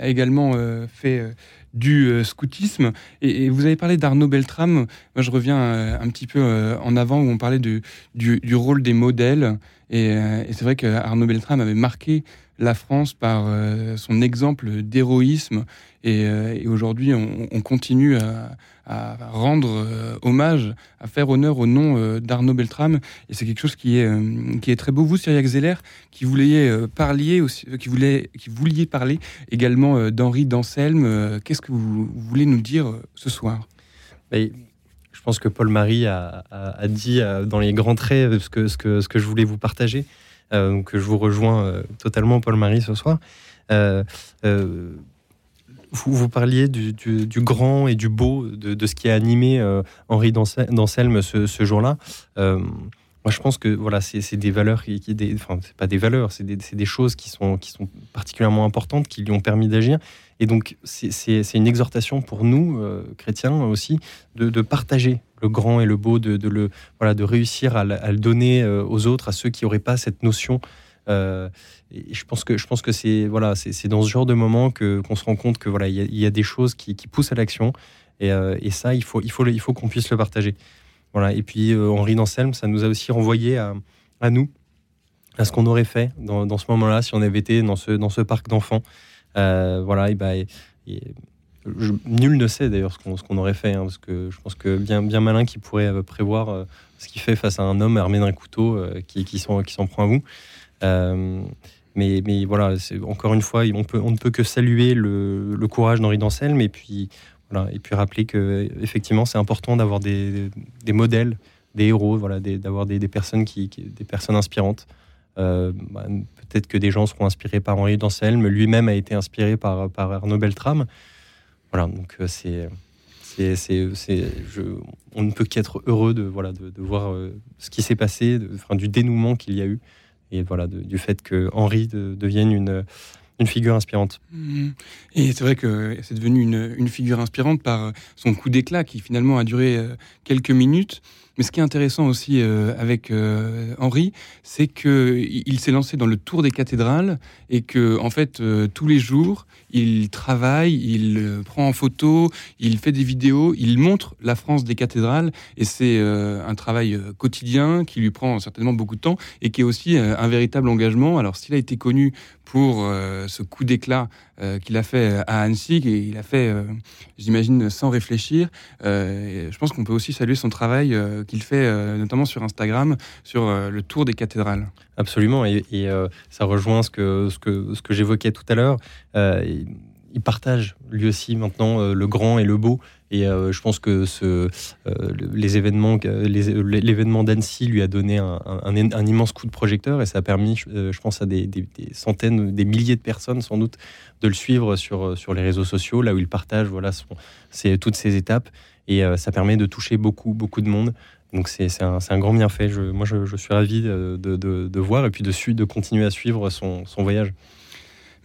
a également fait du scoutisme. Et, vous avez parlé d'Arnaud Beltrame. Moi, je reviens un petit peu en avant où on parlait du, du, rôle des modèles. Et, et c'est vrai qu'Arnaud Beltrame avait marqué la France par euh, son exemple d'héroïsme. Et, euh, aujourd'hui, on, continue à, rendre euh, hommage, à faire honneur au nom d'Arnaud Beltrame. Et c'est quelque chose qui est, qui est très beau. Vous, Cyriac Zeller, qui vouliez, parler qui, qui vouliez parler également d'Henri d'Anselme, qu'est-ce que vous, voulez nous dire ce soir? Ben, Je pense que Paul-Marie a, dit dans les grands traits ce que, ce, que, ce que je voulais vous partager. Euh, donc je vous rejoins euh, totalement, Paul-Marie, ce soir. Euh, vous, parliez du, grand et du beau, de, ce qui a animé Henri d'Anselme ce, jour-là. moi, je pense que voilà, c'est des valeurs qui, des, enfin, c'est pas des valeurs, c'est des, choses qui sont, qui particulièrement importantes, qui lui ont permis d'agir. Et donc, c'est une exhortation pour nous, chrétiens aussi, de, partager le grand et le beau, de, le, voilà, de réussir à, le donner euh, aux autres, à ceux qui n'auraient pas cette notion. Euh, et je pense que je pense que c'est voilà, c'est dans ce genre de moment que qu'on se rend compte que voilà, il y, a des choses qui, poussent à l'action. Et, euh, et, ça, il faut il faut il faut qu'on puisse le partager. Voilà. Et puis Henri Danselme, ça nous a aussi renvoyé à, à nous, à ce qu'on aurait fait dans, dans ce moment-là si on avait été dans ce dans ce parc d'enfants. voilà. Et, bah, et, nul ne sait d'ailleurs ce qu'on aurait fait, hein, parce que je pense que bien, malin qui pourrait euh, prévoir euh, ce qu'il fait face à un homme armé d'un couteau euh, qui, s'en prend à vous. mais, voilà, encore une fois, on, ne peut que saluer le, courage d'Henri Dancel, mais puis, et puis rappeler que effectivement c'est important d'avoir des, modèles, des héros, voilà, d'avoir des, personnes qui, des personnes inspirantes. Bah, peut-être que des gens seront inspirés par Henri mais lui-même a été inspiré par, par Arnaud Beltrame. Voilà, donc euh, c'est c'est, on ne peut qu'être heureux de, voilà, de, voir euh, ce qui s'est passé, enfin, du dénouement qu'il y a eu, et voilà, du fait que Henri devienne une, une figure inspirante. Mmh. Et c'est vrai que c'est devenu une, une, figure inspirante par son coup d'éclat qui finalement a duré euh, quelques minutes. Mais ce qui est intéressant aussi avec Henri, c'est qu'il s'est lancé dans le tour des cathédrales et que, en fait, tous les jours, il travaille, il prend en photo, il fait des vidéos, il montre la France des cathédrales et c'est un travail quotidien qui lui prend certainement beaucoup de temps et qui est aussi un véritable engagement. Alors s'il a été connu pour euh, ce coup d'éclat euh, qu'il a fait à Annecy, et il a fait, euh, j'imagine, sans réfléchir. je pense qu'on peut aussi saluer son travail qu'il fait notamment sur Instagram, sur le tour des cathédrales. Absolument, et, ça rejoint ce que, ce que, ce que j'évoquais tout à l'heure. il partage lui aussi maintenant le grand et le beau. Et euh, je pense que euh, les événements, l'événement d'Annecy lui a donné un, immense coup de projecteur et ça a permis, je, euh, pense, à des, centaines, des milliers de personnes sans doute de le suivre sur, les réseaux sociaux, là où il partage voilà, toutes ces étapes. Et ça permet de toucher beaucoup, beaucoup de monde. Donc c'est un, grand bienfait. Je, moi, je, suis ravi de, voir et puis de, de continuer à suivre son voyage.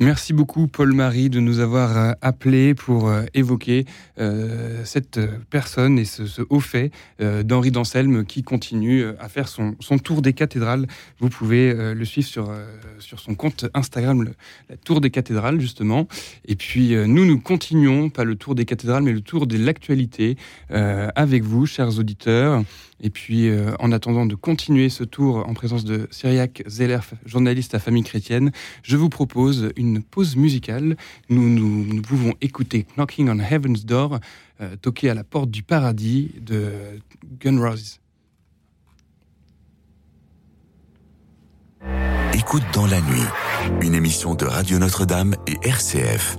Merci beaucoup Paul-Marie de nous avoir euh, appelé pour euh, évoquer euh, cette personne et ce, haut fait d'Henri d'Anselme qui continue à faire son, tour des cathédrales. Vous pouvez le suivre sur, sur son compte Instagram, la tour des cathédrales justement. Et puis nous, nous continuons, pas le tour des cathédrales, mais le tour de l'actualité avec vous, chers auditeurs. Et puis, euh, en attendant de continuer ce tour en présence de Cyriac Zeller, journaliste à famille chrétienne, je vous propose une pause musicale. Nous, nous, pouvons écouter Knocking on Heaven's Door, euh, à la porte du paradis de Gun Roses. Écoute dans la nuit, une émission de Radio Notre-Dame et RCF.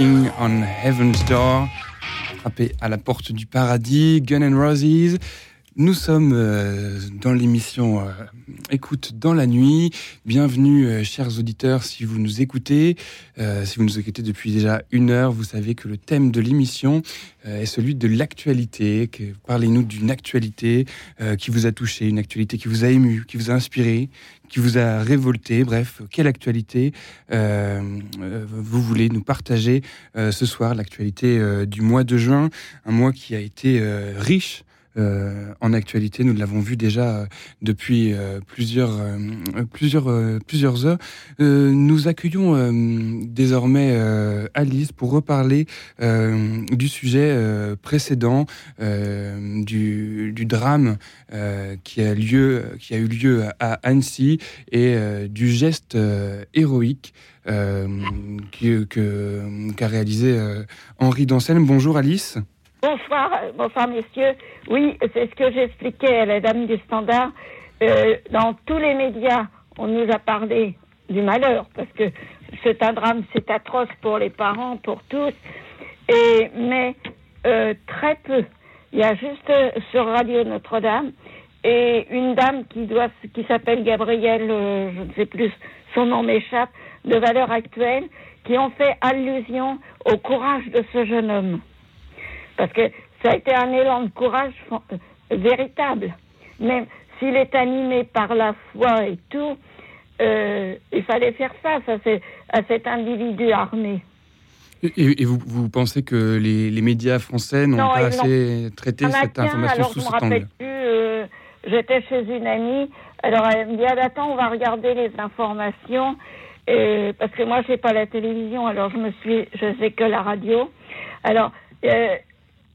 On Heaven's Door, frappé à la porte du paradis, Gun and Roses. Nous sommes euh, dans l'émission euh, Écoute dans la nuit. Bienvenue, euh, chers auditeurs, si vous nous écoutez. Euh, si vous nous écoutez depuis déjà une heure, vous savez que le thème de l'émission euh, est celui de l'actualité. Parlez-nous d'une actualité euh, qui vous a touché, une actualité qui vous a ému, qui vous a inspiré, qui vous a révolté. Bref, quelle actualité euh, vous voulez nous partager ce soir L'actualité du mois de juin, un mois qui a été riche. Euh, en actualité, nous l'avons vu déjà euh, depuis euh, plusieurs, plusieurs, plusieurs heures. Nous accueillons désormais Alice pour reparler du sujet précédent, du, drame qui a lieu, qui a eu lieu à Annecy et du geste héroïque qu'a réalisé euh, Henri Danselme. Bonjour Alice. Bonsoir, euh, bonsoir messieurs. Oui, c'est ce que j'expliquais à la dame du standard. Euh, dans tous les médias, on nous a parlé du malheur parce que c'est un drame, c'est atroce pour les parents, pour tous. Et mais euh, très peu. Il y a juste euh, sur Radio Notre-Dame et une dame qui doit, qui s'appelle Gabrielle, euh, je ne sais plus, son nom m'échappe, de valeur actuelle, qui ont fait allusion au courage de ce jeune homme parce que ça a été un élan de courage euh, véritable. Même s'il est animé par la foi et tout, euh, il fallait faire face à, ce- à cet individu armé. Et, et vous, vous pensez que les, les médias français n'ont Non, pas assez traité cette information alors sous je me cet angle plus. euh, J'étais chez une amie, alors elle me dit ah, attends, on va regarder les informations. Et, parce que moi, j'ai pas la télévision, alors je me suis, je sais que la radio. Alors, euh,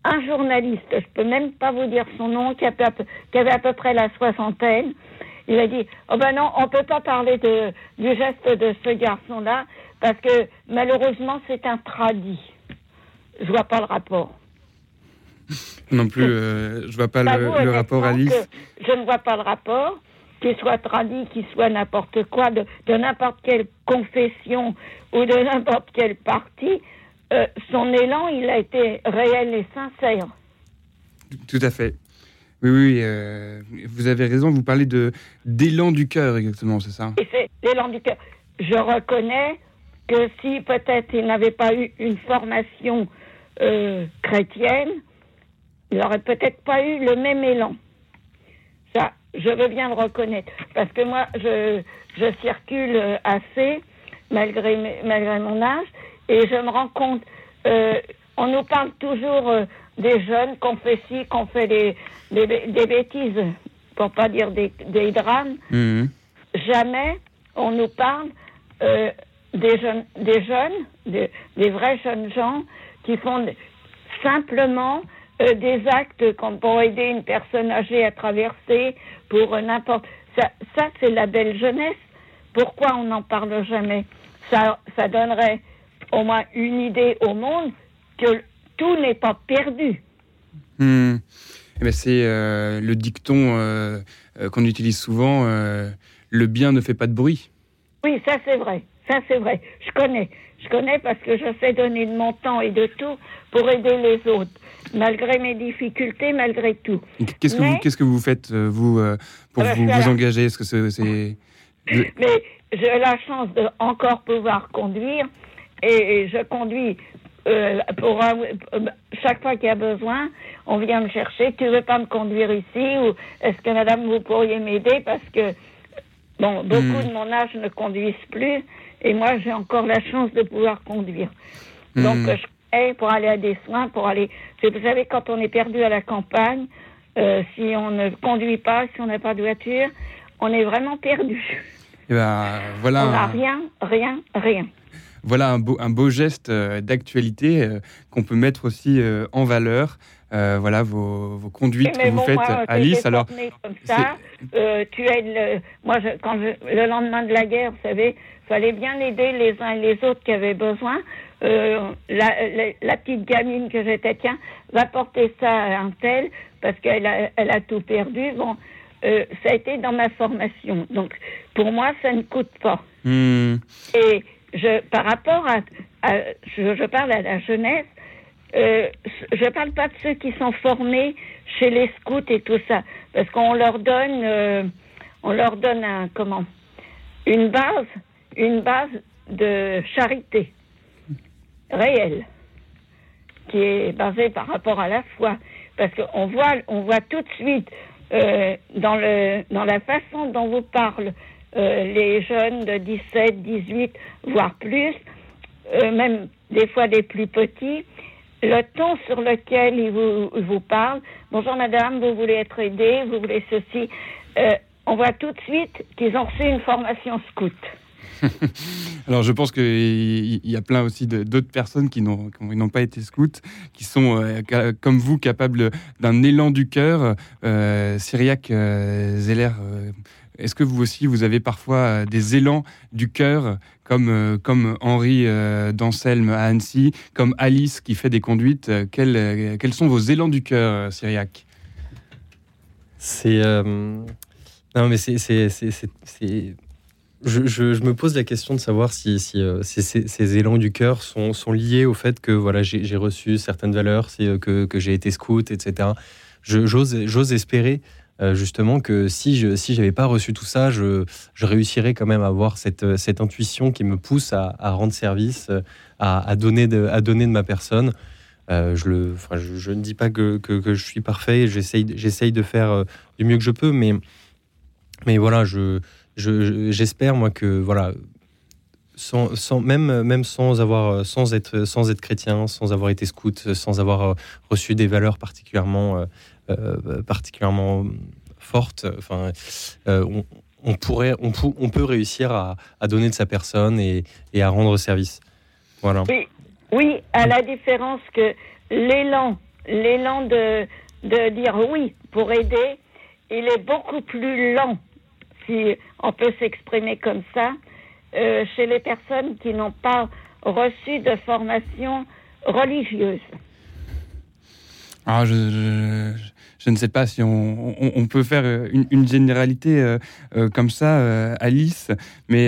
un journaliste, je peux même pas vous dire son nom, qui, peu- avait à peu près la soixantaine, il a dit oh ben non, on peut pas parler de, du geste de ce garçon-là parce que malheureusement c'est un tradit. Je vois pas le rapport. Non plus, euh, je vois pas le, vous, le rapport Alice. Je ne vois pas le rapport, qu'il soit tradit, qu'il soit n'importe quoi, de, de n'importe quelle confession ou de n'importe quel parti. Euh, son élan, il a été réel et sincère. Tout à fait. Oui, oui, euh, vous avez raison, vous parlez de d'élan du cœur, exactement, c'est ça? Et c'est l'élan du cœur. Je reconnais que si peut-être il n'avait pas eu une formation euh, chrétienne, il n'aurait peut-être pas eu le même élan. Ça, je veux bien le reconnaître. Parce que moi, je, je circule assez, malgré, malgré mon âge, et je me rends compte, euh, on nous parle toujours euh, des jeunes qu'on fait ci, qu'on fait des, des, des bêtises, pour pas dire des, des drames Mhm. jamais on nous parle euh, des jeunes, des jeunes, des, des vrais jeunes gens qui font simplement euh, des actes comme pour aider une personne âgée à traverser, pour euh, n'importe. Ça, ça c'est la belle jeunesse. Pourquoi on n'en parle jamais? Ça, ça donnerait au moins une idée au monde que tout n'est pas perdu. Eh ben, c'est euh, le dicton euh, euh, qu'on utilise souvent le bien ne fait pas de bruit. Oui, ça c'est vrai. Ça c'est vrai. Je connais. Je connais parce que je sais donner de mon temps et de tout pour aider les autres, malgré mes difficultés, malgré tout. Qu'est-ce que, vous, qu'est-ce que vous faites, vous, pour vous, vous engager? Est-ce que c'est... Mais j'ai la chance de encore pouvoir conduire et je conduis euh, pour chaque fois qu'il y a besoin, on vient me chercher. Tu veux pas me conduire ici ou est-ce que Madame vous pourriez m'aider? Parce que bon beaucoup hmm. de mon âge ne conduisent plus et moi j'ai encore la chance de pouvoir conduire. Donc hmm. je pour aller à des soins, pour aller. Vous savez quand on est perdu à la campagne, euh, si on ne conduit pas, si on n'a pas de voiture, on est vraiment perdu. Et eh ben, voilà. On n'a rien, rien, rien voilà un beau, un beau geste euh, d'actualité euh, qu'on peut mettre aussi euh, en valeur. voilà vos, vos conduites que vous faites, Alice. Alors, comme ça, tu aides moi, quand le lendemain de la guerre, vous savez, fallait bien aider les uns et les autres qui avaient besoin. la, petite gamine que j'étais, tiens, va porter ça à un tel parce qu'elle a, elle a tout perdu. Bon, ça a été dans ma formation. Donc, pour moi, ça ne coûte pas. Hmm. Et je, par rapport à, je, parle à la jeunesse, euh, je parle pas de ceux qui sont formés chez les scouts et tout ça, parce qu'on leur donne, euh, on leur donne un comment, une base, une base de charité réelle, qui est basée par rapport à la foi, parce qu'on voit, on voit tout de suite euh, dans le dans la façon dont vous parlez euh, les jeunes de 17, 18, voire plus, euh, même des fois des plus petits, le ton sur lequel ils vous, parlent, bonjour madame, vous voulez être aidé, vous voulez ceci, euh, on voit tout de suite qu'ils ont reçu une formation scout. [laughs] Alors je pense qu'il y a plein aussi d'autres personnes qui n'ont pas été scouts, qui sont comme vous capables d'un élan du cœur. Euh, Zeller, est-ce que vous aussi, vous avez parfois euh, des élans du cœur, comme, euh, comme Henri euh, d'Anselme à Annecy, comme Alice qui fait des conduites quels, quels sont vos élans du cœur, Cyriac C'est. Non, mais c'est. Je, je, me pose la question de savoir si, si, ces, élans du cœur sont, sont, liés au fait que voilà, j'ai reçu certaines valeurs, que, que j'ai été scout, etc. J'ose espérer euh, justement que si je si j'avais pas reçu tout ça, je, je réussirais quand même à avoir cette, cette intuition qui me pousse à, rendre service, à, donner de, à donner de ma personne. Euh, je, le, enfin, je, ne dis pas que, que, je suis parfait, j'essaye, de faire euh, du mieux que je peux, mais, mais voilà, je, j'espère moi que voilà, sans, sans, même, même sans avoir, sans être, sans être chrétien, sans avoir été scout, sans avoir reçu des valeurs particulièrement euh, particulièrement forte. Enfin, euh, on, pourrait, on, on, peut réussir à, donner de sa personne et, à rendre service. Voilà. Oui, oui, à la différence que l'élan, l'élan de, de dire oui pour aider, il est beaucoup plus lent, si on peut s'exprimer comme ça, euh, chez les personnes qui n'ont pas reçu de formation religieuse. Ah, je, je ne sais pas si on, peut faire une, généralité euh, euh, comme ça, euh, Alice, mais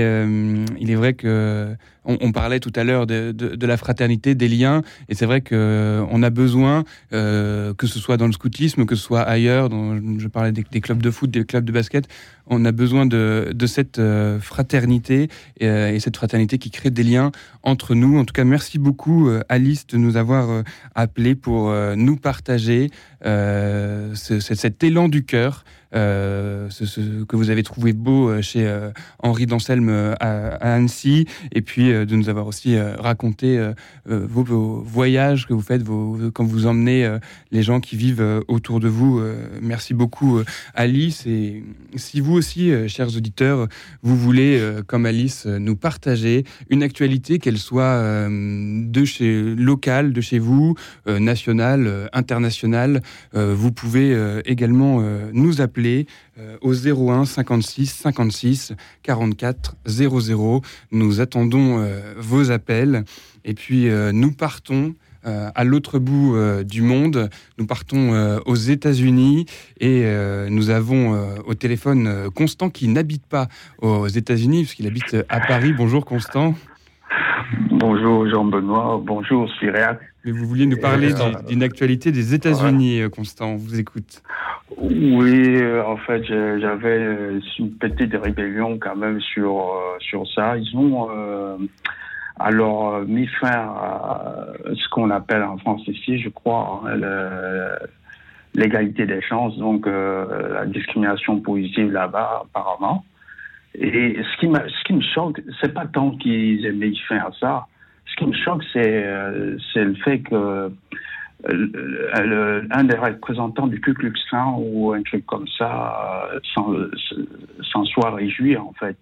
il est vrai que on, parlait tout à l'heure de, la fraternité, des liens, et c'est vrai qu'on a besoin, que ce soit dans le scoutisme, que ce soit ailleurs, je parlais des, clubs de foot, des clubs de basket, on a besoin de, cette fraternité et, cette fraternité qui crée des liens entre nous. En tout cas, merci beaucoup, Alice, de nous avoir appelé pour nous partager cet élan du cœur euh, ce, que vous avez trouvé beau euh, chez euh, Henri d'Anselme à, Annecy, et puis de nous avoir aussi raconté vos, voyages que vous faites, vos, quand vous emmenez les gens qui vivent autour de vous. merci beaucoup, Alice. Et si vous aussi, chers auditeurs, vous voulez, comme Alice, nous partager une actualité, qu'elle soit de chez locale, de chez vous, nationale, internationale, vous pouvez également nous appeler appeler au 01 56 56 44 00. Nous attendons vos appels. Et puis, nous partons à l'autre bout du monde. Nous partons aux États-Unis et nous avons au téléphone Constant qui n'habite pas aux États-Unis puisqu'il habite à Paris. Bonjour Constant. Bonjour Jean-Benoît, bonjour Cyriac. Mais vous vouliez nous parler euh, d'une actualité des États-Unis, euh, Constant, on vous écoute. Oui, euh, en fait, j'avais une petite rébellion quand même sur, sur ça. Ils ont alors mis fin à ce qu'on appelle en France ici, je crois, hein, l'égalité des chances, donc la discrimination positive là-bas apparemment. Et ce qui, ce qui me choque, c'est pas tant qu'ils aient mis fin à ça. Ce qui me choque, c'est euh, le fait que euh, un des représentants du Ku Klux Klan ou un truc comme ça euh, s'en soit réjoui, en fait.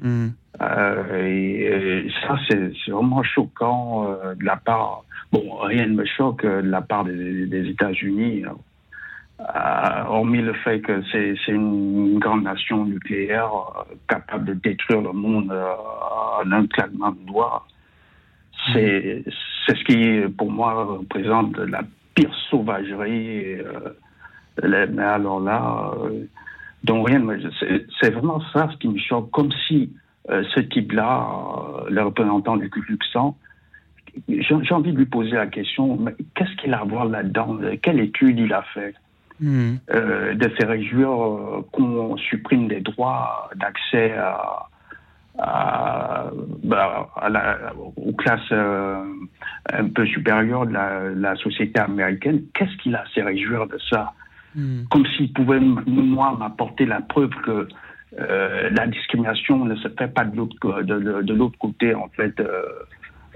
Hmm. et, ça, c'est vraiment choquant de la part. Bon, rien ne me choque de la part des, des États-Unis. Euh, hormis le fait que c'est une grande nation nucléaire euh, capable de détruire le monde euh, en un claquement de doigts, c'est ce qui, pour moi, représente la pire sauvagerie. mais alors là, donc rien, c'est vraiment ça ce qui me choque, comme si ce type-là, le représentant du Ku j'ai envie de lui poser la question, qu'est-ce qu'il a à voir là-dedans? Quelle étude il a fait Hmm. Euh, de se réjouir euh, qu'on supprime des droits d'accès à, à, bah, aux classes euh, un peu supérieures de la, société américaine. Qu'est-ce qu'il a à se réjouir de ça hmm. Comme s'il pouvait, moi, m'apporter la preuve que la discrimination ne se fait pas de l'autre de, de l'autre côté, en fait.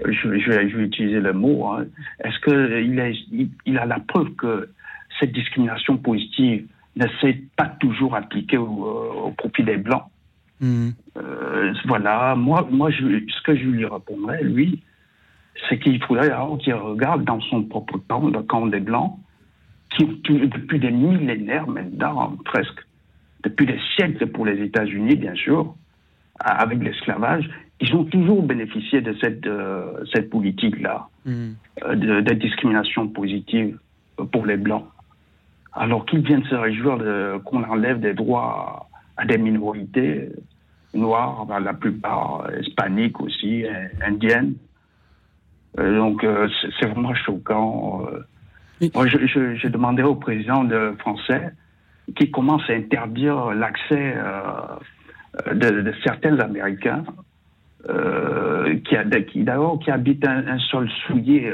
Je, je, vais, je, vais, utiliser le mot. Hein. Est-ce qu'il a, il, il a la preuve que cette discrimination positive ne s'est pas toujours appliquée au, euh, profit des Blancs. Hmm. Euh, voilà, moi, moi je, ce que je lui répondrais, lui, c'est qu'il faudrait qu'il regarde dans son propre camp, le camp des Blancs, qui, depuis des millénaires maintenant, presque, depuis des siècles pour les États-Unis, bien sûr, avec l'esclavage, ils ont toujours bénéficié de cette, euh, cette politique-là, hmm. de, de, discrimination positive pour les Blancs alors qu'ils viennent se réjouir qu'on enlève des droits à des minorités noires, la plupart hispaniques aussi, indiennes. Euh, donc euh, c'est vraiment choquant. Euh. Moi, je, demandé au président de français qui commence à interdire l'accès de, certains Américains qui, qui d'abord qui habitent un, un sol souillé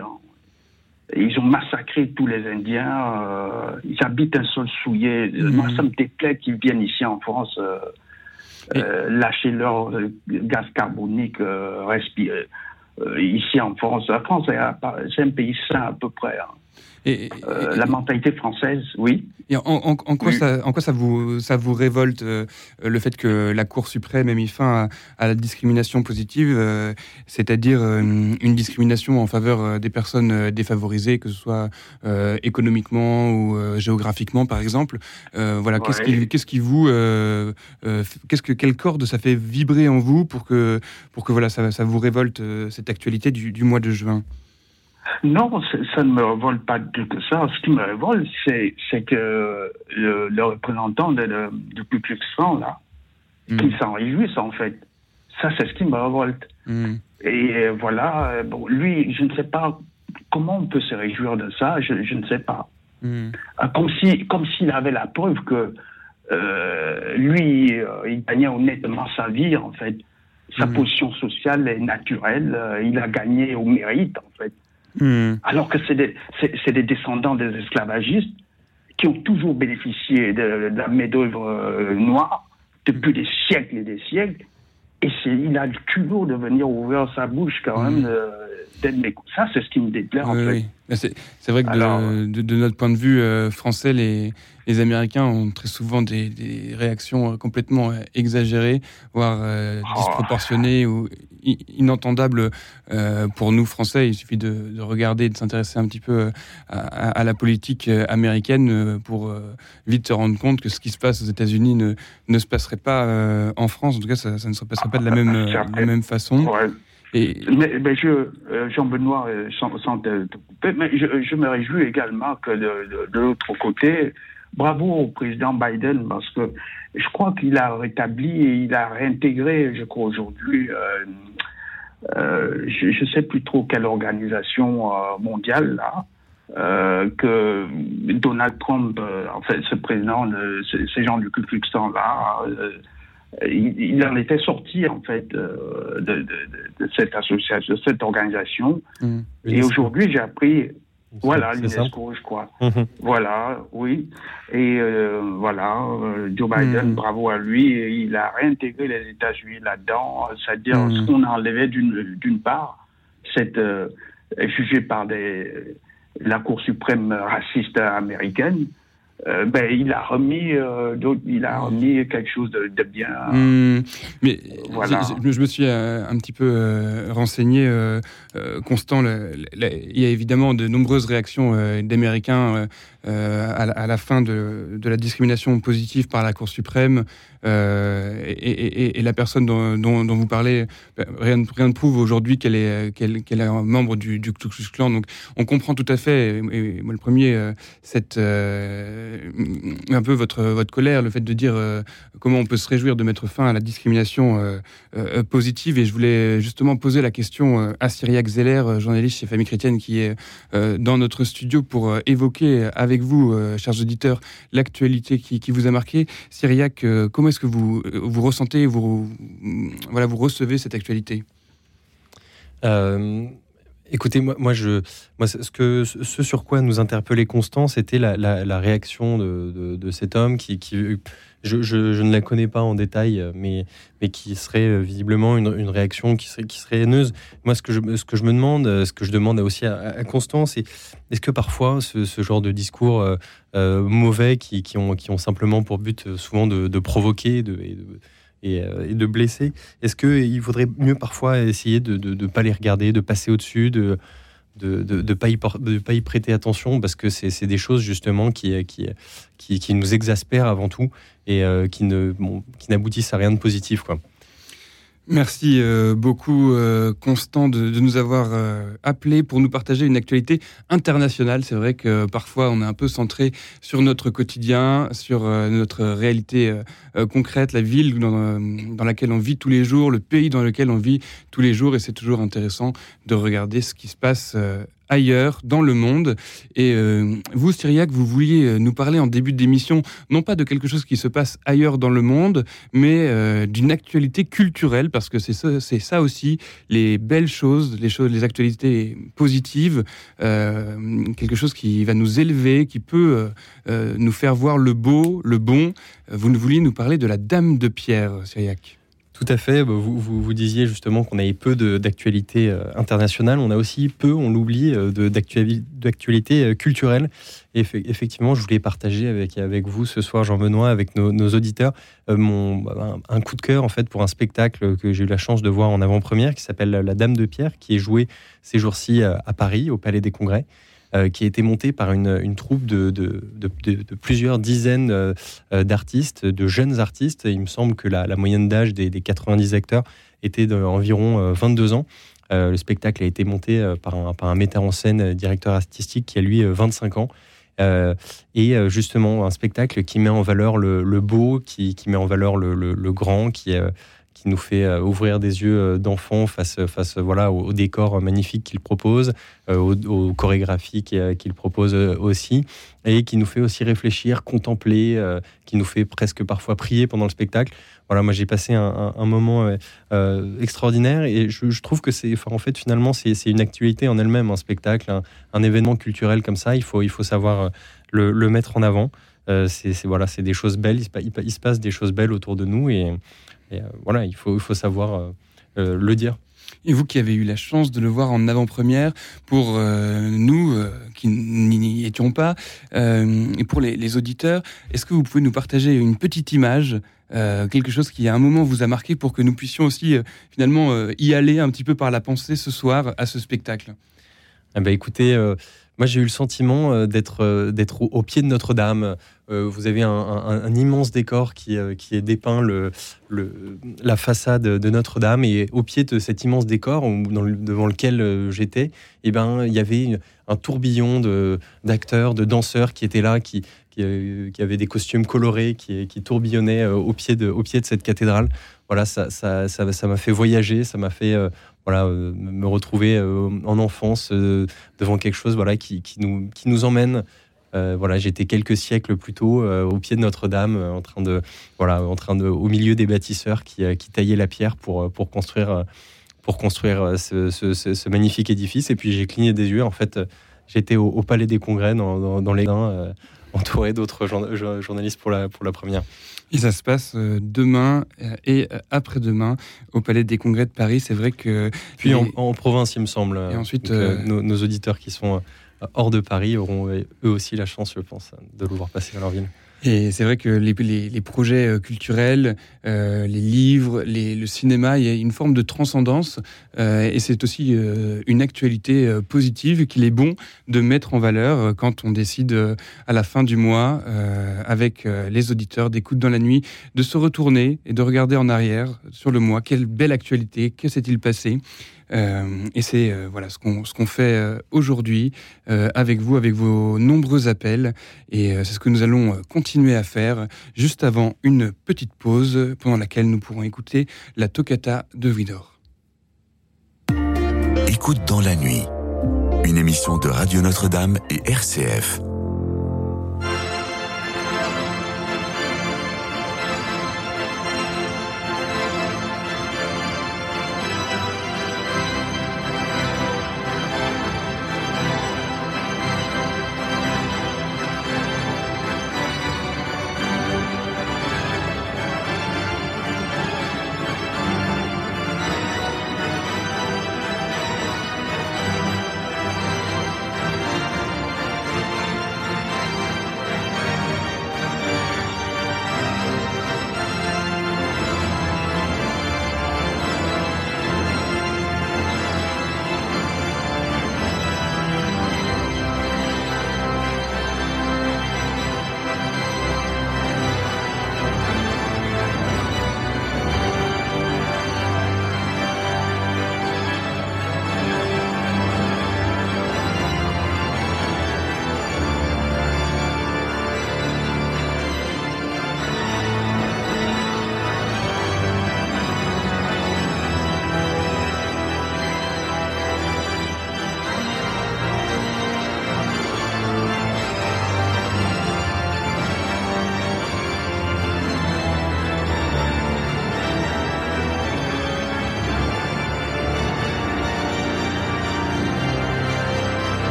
ils ont massacré tous les Indiens. Euh, ils habitent un sol souillé. Mhm. Moi, ça me déplaît qu'ils viennent ici en France euh, lâcher leur gaz carbonique, respirer. ici en France, la France, c'est un pays sain à peu près. Hein. Et, la mentalité française, oui. Et en, quoi ça, en quoi ça vous, ça vous révolte euh, le fait que la Cour suprême ait mis fin à, la discrimination positive, euh, c'est-à-dire euh, une discrimination en faveur des personnes défavorisées, que ce soit économiquement ou géographiquement, par exemple. voilà, qu'est-ce qui, qu'est-ce qui vous, qu'est-ce que quelle corde ça fait vibrer en vous pour que, pour que voilà, ça, ça vous révolte cette actualité du, du mois de juin? Non, ça ne me révolte pas du tout ça. Ce qui me révolte, c'est que le, représentant de, de, du Ku Klux là, mm. qui s'en réjouissent, en fait. Ça, c'est ce qui me révolte. Mm. Et euh, voilà, euh, bon, lui, je ne sais pas comment on peut se réjouir de ça, je, ne sais pas. Mm. Euh, comme s'il comme s'il avait la preuve que lui, il gagnait honnêtement sa vie, en fait. Sa position sociale est naturelle, il a gagné au mérite, en fait. Hmm. Alors que c'est des, des, descendants des esclavagistes qui ont toujours bénéficié de, la main-d'œuvre euh, noire depuis des siècles et des siècles. Et il a le culot de venir ouvrir sa bouche quand même, hmm. Euh, Ça, c'est ce qui me en fait. C'est vrai que de, de, notre point de vue français, les, les Américains ont très souvent des, des réactions complètement exagérées, voire oh. disproportionnées ou inentendable euh, pour nous Français. Il suffit de, de regarder, de s'intéresser un petit peu à, à, la politique américaine pour vite se rendre compte que ce qui se passe aux États-Unis ne, ne se passerait pas en France. En tout cas, ça, ça ne se passerait pas de la même, la même façon. Mais, je, euh, Jean-Benoît, euh, sans, te, couper, mais je, me réjouis également que de, l'autre côté, bravo au président Biden parce que je crois qu'il a rétabli et il a réintégré, je crois aujourd'hui, euh, euh, je ne sais plus trop quelle organisation euh, mondiale là, euh, que Donald Trump, en fait, ce président, ces gens du Ku Klux là, il, il, en était sorti en fait de, de, de, de cette association, de cette organisation. Mmh. Et aujourd'hui, j'ai appris voilà, l'UNESCO, je crois. Mmh. Voilà, oui. Et euh, voilà, euh, Joe Biden, mmh. bravo à lui, il a réintégré les États-Unis là-dedans, c'est-à-dire mmh. ce qu'on a enlevé d'une part, cette euh, jugé par des, la Cour suprême raciste américaine, euh, ben, il a remis, euh, il a remis quelque chose de, de bien. Mmh, mais voilà. je, je, me suis euh, un petit peu euh, renseigné, Constant. Le, le, il y a évidemment de nombreuses réactions d'Américains à, à, la fin de, la discrimination positive par la Cour suprême. Euh, et, la personne dont, vous parlez, ben, rien, ne prouve aujourd'hui qu'elle est, qu'elle, est membre du, du Ku Klux Klan. Donc on comprend tout à fait, moi le premier, euh, euh, un peu votre, votre colère, le fait de dire euh, comment on peut se réjouir de mettre fin à la discrimination euh, euh, positive. Et je voulais justement poser la question à Zeller, journaliste chez Famille Chrétienne, qui est dans notre studio pour évoquer avec vous, chers auditeurs, l'actualité qui, vous a marqué. Cyriac, comment est-ce que vous, vous ressentez, vous, voilà, vous recevez cette actualité? Euh, Écoutez, moi, je, moi, ce, que, ce sur quoi nous interpellait Constant, c'était la, réaction de, cet homme qui je, ne la connais pas en détail, mais, mais qui serait visiblement une, une, réaction qui serait, qui serait haineuse. Moi, ce que, je, ce que je me demande, ce que je demande aussi à, Constant, c'est est-ce que parfois ce, ce, genre de discours euh, euh, mauvais qui, qui, ont, qui ont simplement pour but euh, souvent de, de provoquer de, et de euh, blesser. Est-ce qu'il vaudrait mieux parfois essayer de ne pas les regarder, de passer au-dessus, de de ne de, pas, pas, y prêter attention parce que c'est des choses justement qui, qui, qui, nous exaspèrent avant tout et euh, qui n'aboutissent à rien de positif. Quoi. Merci euh, beaucoup, euh, Constant, de, de, nous avoir euh, appelé pour nous partager une actualité internationale. C'est vrai que parfois on est un peu centré sur notre quotidien, sur notre réalité concrète, la ville dans, dans, laquelle on vit tous les jours, le pays dans lequel on vit tous les jours, et c'est toujours intéressant de regarder ce qui se passe ailleurs dans le monde. Et euh, vous, Syriac, vous vouliez euh, nous parler en début d'émission, non pas de quelque chose qui se passe ailleurs dans le monde, mais euh, d'une actualité culturelle, parce que c'est ça, aussi, les belles choses, les choses, les actualités positives, quelque chose qui va nous élever, qui peut nous faire voir le beau, le bon. Vous vouliez nous parler de la Dame de Pierre, Syriac? Tout à fait. Bah, vous, vous, disiez justement qu'on avait peu d'actualité euh, internationale. On a aussi peu, on l'oublie, euh, d'actualité euh, culturelle. Et effectivement, je voulais partager avec, avec vous ce soir, Jean-Benoît, avec nos, auditeurs, mon, un, un, coup de cœur en fait pour un spectacle que j'ai eu la chance de voir en avant-première qui s'appelle La Dame de Pierre, qui est joué ces jours-ci à Paris, au Palais des Congrès. Euh, qui a été monté par une, troupe de, plusieurs dizaines euh, d'artistes, de jeunes artistes. Il me semble que la, moyenne d'âge des, des, 90 acteurs était d'environ 22 euh, ans. le spectacle a été monté par un, metteur en scène, directeur artistique, qui a lui 25 ans. Euh, et justement un spectacle qui met en valeur le, beau, qui, met en valeur le, le, le grand, qui, euh, qui nous fait euh, ouvrir des yeux euh, d'enfant face, face voilà, au, décor magnifique qu'il propose, euh, aux, chorégraphies qu'il propose aussi, et qui nous fait aussi réfléchir, contempler, qui nous fait presque parfois prier pendant le spectacle. Voilà, moi j'ai passé un, moment euh, extraordinaire et je, trouve que c'est, en fait, finalement, c'est une actualité en elle-même, un spectacle, un, événement culturel comme ça. Il faut, il faut savoir le, mettre en avant. Euh, c'est voilà, c'est des choses belles. Il se, passe des choses belles autour de nous et euh, voilà, il faut, il faut savoir euh, le dire. Et vous qui avez eu la chance de le voir en avant-première, pour nous qui n'y étions pas, et pour les, auditeurs, est-ce que vous pouvez nous partager une petite image quelque chose qui à un moment vous a marqué pour que nous puissions aussi finalement y aller un petit peu par la pensée ce soir à ce spectacle? Eh ben, Écoutez, moi, j'ai eu le sentiment euh, d'être euh, d'être au, pied de Notre-Dame. Euh, vous avez un, immense décor qui, qui est dépeint la façade de Notre-Dame et au pied de cet immense décor devant lequel j'étais, eh ben, il y avait un tourbillon d'acteurs, de, danseurs qui étaient là, qui, qui, avaient des costumes colorés, qui, tourbillonnaient au pied, de, cette cathédrale. Voilà, ça m'a fait voyager, ça m'a fait euh, me retrouver euh, en enfance euh, devant quelque chose voilà, qui nous emmène. Voilà, j'étais quelques siècles plus tôt au pied de Notre-Dame, en train de, voilà, en train de, au milieu des bâtisseurs qui, qui taillaient la pierre pour, pour construire, pour construire ce, ce, magnifique édifice. Et puis j'ai cligné des yeux. En fait, j'étais au, Palais des Congrès dans, dans, les Gains, entouré d'autres journalistes pour la, pour la première. Et ça se passe euh, demain euh, et euh, après-demain au Palais des Congrès de Paris. C'est vrai que. Puis en, province, il me semble. Et ensuite, nos, auditeurs qui sont hors de Paris auront eux aussi la chance, je pense, de le voir passer dans leur ville. Et c'est vrai que les, projets euh, culturels, euh, les livres, le cinéma, il y a une forme de transcendance. Euh, et c'est aussi une actualité positive qu'il est bon de mettre en valeur quand on décide à la fin du mois, avec les auditeurs d'écoute dans la nuit, de se retourner et de regarder en arrière sur le mois. Quelle belle actualité, que s'est-il passé? Euh, et c'est euh, voilà ce qu'on fait euh, aujourd'hui avec vous, avec vos nombreux appels. Et c'est ce que nous allons continuer à faire juste avant une petite pause pendant laquelle nous pourrons écouter la toccata de Vidor. Écoute dans la nuit, une émission de Radio Notre-Dame et RCF.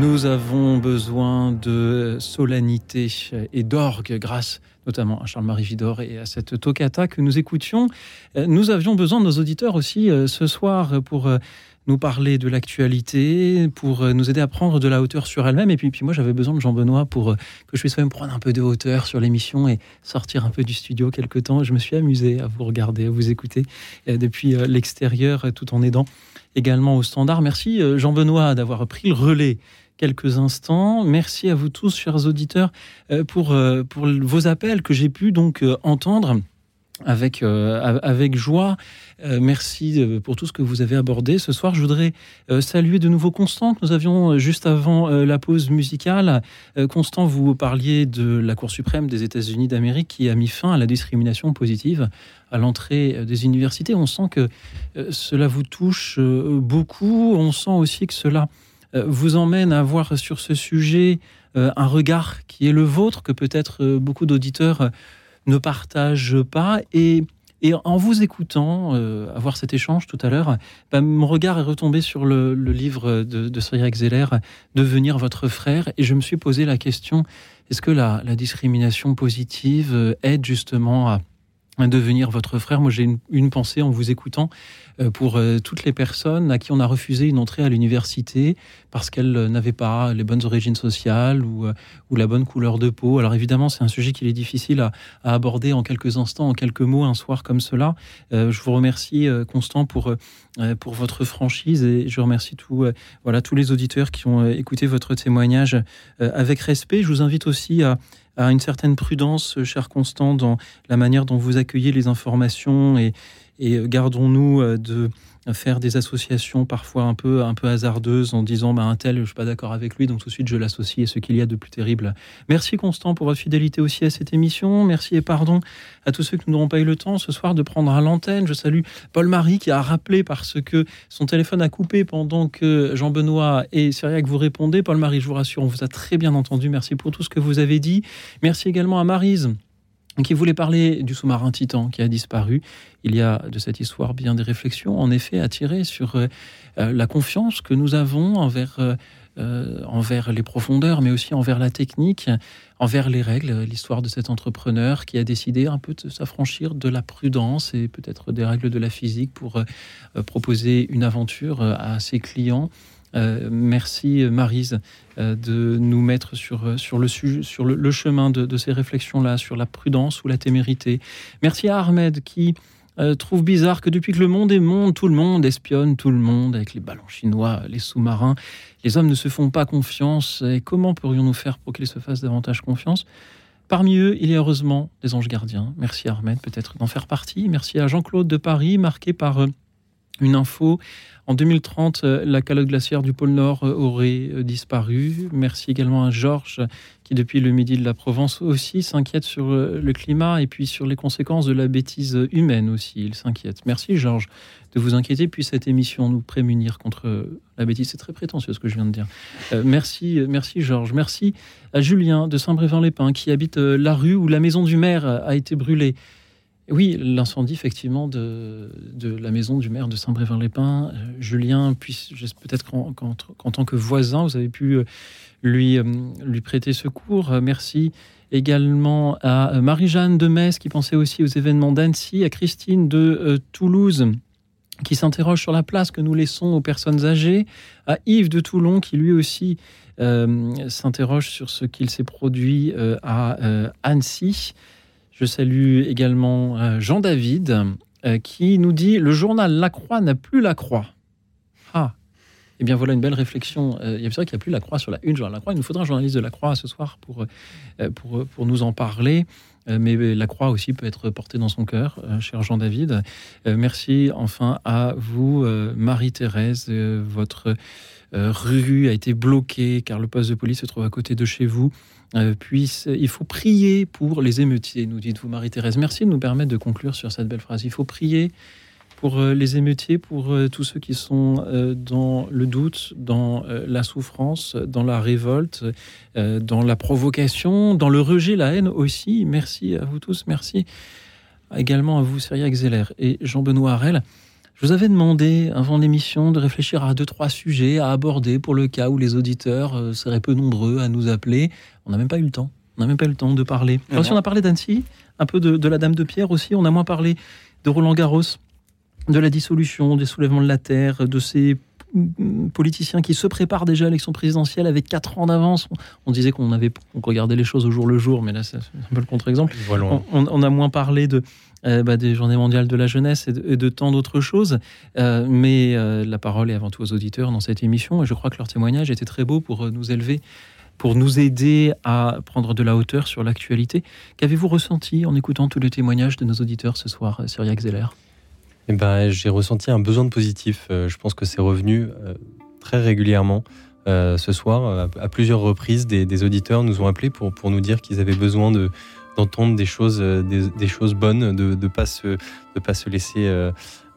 Nous avons besoin de solennité et d'orgue grâce notamment à Charles-Marie Vidor et à cette toccata que nous écoutions. Nous avions besoin de nos auditeurs aussi euh, ce soir pour euh, nous parler de l'actualité, pour euh, nous aider à prendre de la hauteur sur elle-même. Et puis, puis moi, j'avais besoin de Jean-Benoît pour que je puisse même prendre un peu de hauteur sur l'émission et sortir un peu du studio quelque temps. Je me suis amusé à vous regarder, à vous écouter depuis l'extérieur, tout en aidant également au standard. Merci Jean-Benoît d'avoir pris le relais quelques instants. Merci à vous tous, chers auditeurs, euh, pour, euh, pour vos appels que j'ai pu donc euh, entendre avec, avec joie. merci pour tout ce que vous avez abordé. Ce soir, je voudrais saluer de nouveau Constant, que nous avions juste avant la pause musicale. Constant, vous parliez de la Cour suprême des États-Unis d'Amérique qui a mis fin à la discrimination positive à l'entrée des universités. On sent que cela vous touche beaucoup. On sent aussi que cela vous emmène à avoir sur ce sujet euh, un regard qui est le vôtre, que peut-être euh, beaucoup d'auditeurs ne partagent pas. Et, en vous écoutant, avoir cet échange tout à l'heure, bah, mon regard est retombé sur le, livre de, de Zeller, Devenir votre frère, et je me suis posé la question, est-ce que la, discrimination positive aide justement à, devenir votre frère Moi, j'ai une, pensée en vous écoutant. Euh, pour euh, toutes les personnes à qui on a refusé une entrée à l'université parce qu'elles euh, n'avaient pas les bonnes origines sociales ou, la bonne couleur de peau. Alors évidemment, c'est un sujet qu'il est difficile à, aborder en quelques instants, en quelques mots, un soir comme cela. je vous remercie, Constant, pour, pour votre franchise et je remercie tout, voilà, tous les auditeurs qui ont écouté votre témoignage avec respect. Je vous invite aussi à, à une certaine prudence, cher Constant, dans la manière dont vous accueillez les informations et, et euh, gardons-nous euh, de faire des associations parfois un peu, un peu hasardeuses en disant bah, un tel, je ne suis pas d'accord avec lui, donc tout de suite je l'associe à ce qu'il y a de plus terrible. Merci Constant pour votre fidélité aussi à cette émission. Merci et pardon à tous ceux qui n'auront pas eu le temps ce soir de prendre à l'antenne. Je salue Paul-Marie qui a rappelé parce que son téléphone a coupé pendant que Jean-Benoît et Cyriac vous répondaient. Paul-Marie, je vous rassure, on vous a très bien entendu. Merci pour tout ce que vous avez dit. Merci également à Marise qui voulait parler du sous-marin Titan qui a disparu. Il y a de cette histoire bien des réflexions, en effet, à tirer sur euh, euh, la confiance que nous avons envers, euh, envers les profondeurs, mais aussi envers la technique, envers les règles. L'histoire de cet entrepreneur qui a décidé un peu de s'affranchir de la prudence et peut-être des règles de la physique pour proposer une aventure à ses clients. Euh, merci Marise euh, de nous mettre sur, sur, le, chemin de, ces réflexions-là, sur la prudence ou la témérité. Merci à Ahmed qui euh, trouve bizarre que depuis que le monde est monde, tout le monde espionne tout le monde avec les ballons chinois, les sous-marins. Les hommes ne se font pas confiance. Et comment pourrions-nous faire pour qu'ils se fassent davantage confiance? Parmi eux, il y a heureusement des anges gardiens. Merci Ahmed, peut-être d'en faire partie. Merci à Jean-Claude de Paris, marqué par une info en 2030, euh, la calotte glaciaire du pôle Nord euh, aurait euh, disparu. Merci également à Georges, qui depuis le midi de la Provence aussi s'inquiète sur le climat et puis sur les conséquences de la bêtise humaine aussi. Il s'inquiète. Merci Georges de vous inquiéter, puis cette émission nous prémunir contre la bêtise. C'est très prétentieux ce que je viens de dire. merci, merci Georges. Merci à Julien de Saint-Brévin-les-Pins qui habite la rue où la maison du maire a été brûlée. Oui, l'incendie effectivement de, la maison du maire de Saint-Brévin-les-Pins. Euh, Julien, peut-être qu'en tant que voisin, vous avez pu euh, lui, euh, lui prêter secours. Merci également à Marie-Jeanne de Metz qui pensait aussi aux événements d'Annecy, à Christine de Toulouse qui s'interroge sur la place que nous laissons aux personnes âgées, à Yves de Toulon qui lui aussi s'interroge sur ce qu'il s'est produit à Annecy. Je salue également euh, Jean-David euh, qui nous dit Le journal La Croix n'a plus la croix. Ah Eh bien voilà une belle réflexion. Euh, il y a vrai qu'il n'y a plus la croix sur la une, journal La Croix. Il nous faudra un journaliste de La Croix ce soir pour, pour, pour nous en parler mais la croix aussi peut être portée dans son cœur, cher Jean-David. merci enfin à vous, Marie-Thérèse. votre rue a été bloquée car le poste de police se trouve à côté de chez vous. Euh, puis il faut prier pour les émeutiers, nous dites-vous, Marie-Thérèse. Merci de nous permettre de conclure sur cette belle phrase. Il faut prier pour euh, les émeutiers, pour euh, tous ceux qui sont dans le doute, dans la souffrance, dans la révolte, dans la provocation, dans le rejet, la haine aussi. Merci à vous tous. Merci également à vous, Cyriac Zeller et Jean-Benoît Harel. Je vous avais demandé avant l'émission de réfléchir à deux, trois sujets à aborder pour le cas où les auditeurs euh, seraient peu nombreux à nous appeler. On n'a même pas eu le temps. On n'a même pas eu le temps de parler. Alors, si on a parlé d'Annecy, un peu de, la Dame de Pierre aussi, on a moins parlé de Roland Garros, de la dissolution, des soulèvements de la terre, de ces politiciens qui se préparent déjà à l'élection présidentielle avec quatre ans d'avance. On disait qu'on avait regardé les choses au jour le jour, mais là c'est un peu le contre-exemple. On, a moins parlé de, euh, bah, des journées mondiales de la jeunesse et de, tant d'autres choses. Euh, mais euh, la parole est avant tout aux auditeurs dans cette émission et je crois que leur témoignage était très beau pour nous élever pour nous aider à prendre de la hauteur sur l'actualité. Qu'avez-vous ressenti en écoutant tous les témoignages de nos auditeurs ce soir, Cyriac Zeller? Eh ben, J'ai ressenti un besoin de positif. je pense que c'est revenu très régulièrement. ce soir, à, plusieurs reprises, des, auditeurs nous ont appelés pour, pour nous dire qu'ils avaient besoin de, d'entendre des choses, euh, des, choses bonnes, de ne pas, se, de pas se, laisser, euh,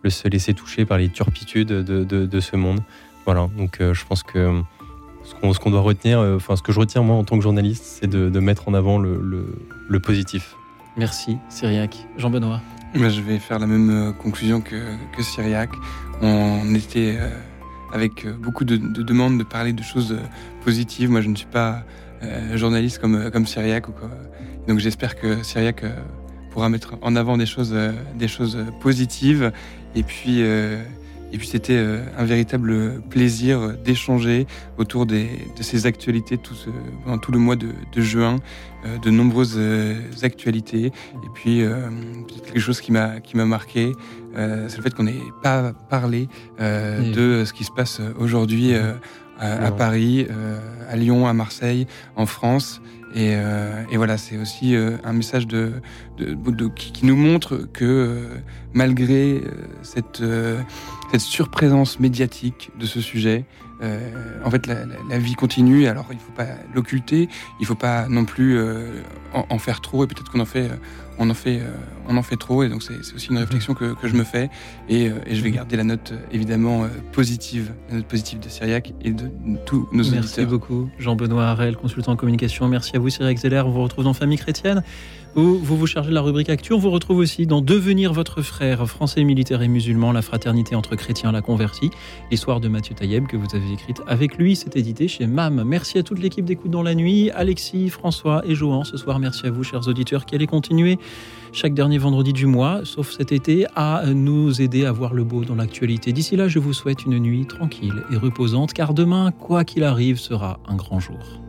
se laisser toucher par les turpitudes de, de, ce monde. Voilà, donc euh, je pense que ce qu'on doit retenir, enfin ce que je retiens moi en tant que journaliste, c'est de, mettre en avant le, le, positif. Merci Cyriac. Jean-Benoît Je vais faire la même conclusion que, que Cyriac. On était avec beaucoup de, demandes de parler de choses positives. Moi je ne suis pas journaliste comme, comme Cyriac ou quoi donc j'espère que Syriac euh, pourra mettre en avant des choses, euh, des choses positives. Et puis, euh, et puis c'était un véritable plaisir d'échanger autour des, de ces actualités tout ce, pendant tout le mois de, de juin, de nombreuses actualités. Et puis quelque chose qui m'a qui m'a marqué, c'est le fait qu'on n'ait pas parlé de ce qui se passe aujourd'hui à, Paris, à Lyon, à Marseille, en France. Et, euh, et voilà, c'est aussi euh, un message de, de, de qui, qui, nous montre que euh, malgré cette, cette surprésence médiatique de ce sujet, en fait, la, la, la, vie continue. Alors, il ne faut pas l'occulter, il ne faut pas non plus en, en, faire trop. Et peut-être qu'on en fait on en fait, euh, on en fait trop. Et donc, c'est aussi une réflexion que, je me fais. Et, euh, et, je vais garder la note, euh, évidemment, positive, la note positive de Syriac et de, tous nos auditeurs. Merci beaucoup, Jean-Benoît Harel, consultant en communication. Merci à vous, Cyriac Zeller. On vous retrouve dans Famille Chrétienne vous vous chargez de la rubrique Actu. On vous retrouve aussi dans Devenir votre frère, français, militaire et musulman, la fraternité entre chrétiens, la convertie, l'histoire de Mathieu Taïeb que vous avez écrite avec lui. C'est édité chez MAM. Merci à toute l'équipe d'écoute dans la nuit, Alexis, François et Johan. Ce soir, merci à vous, chers auditeurs, qui allez continuer chaque dernier vendredi du mois, sauf cet été, à nous aider à voir le beau dans l'actualité. D'ici là, je vous souhaite une nuit tranquille et reposante, car demain, quoi qu'il arrive, sera un grand jour.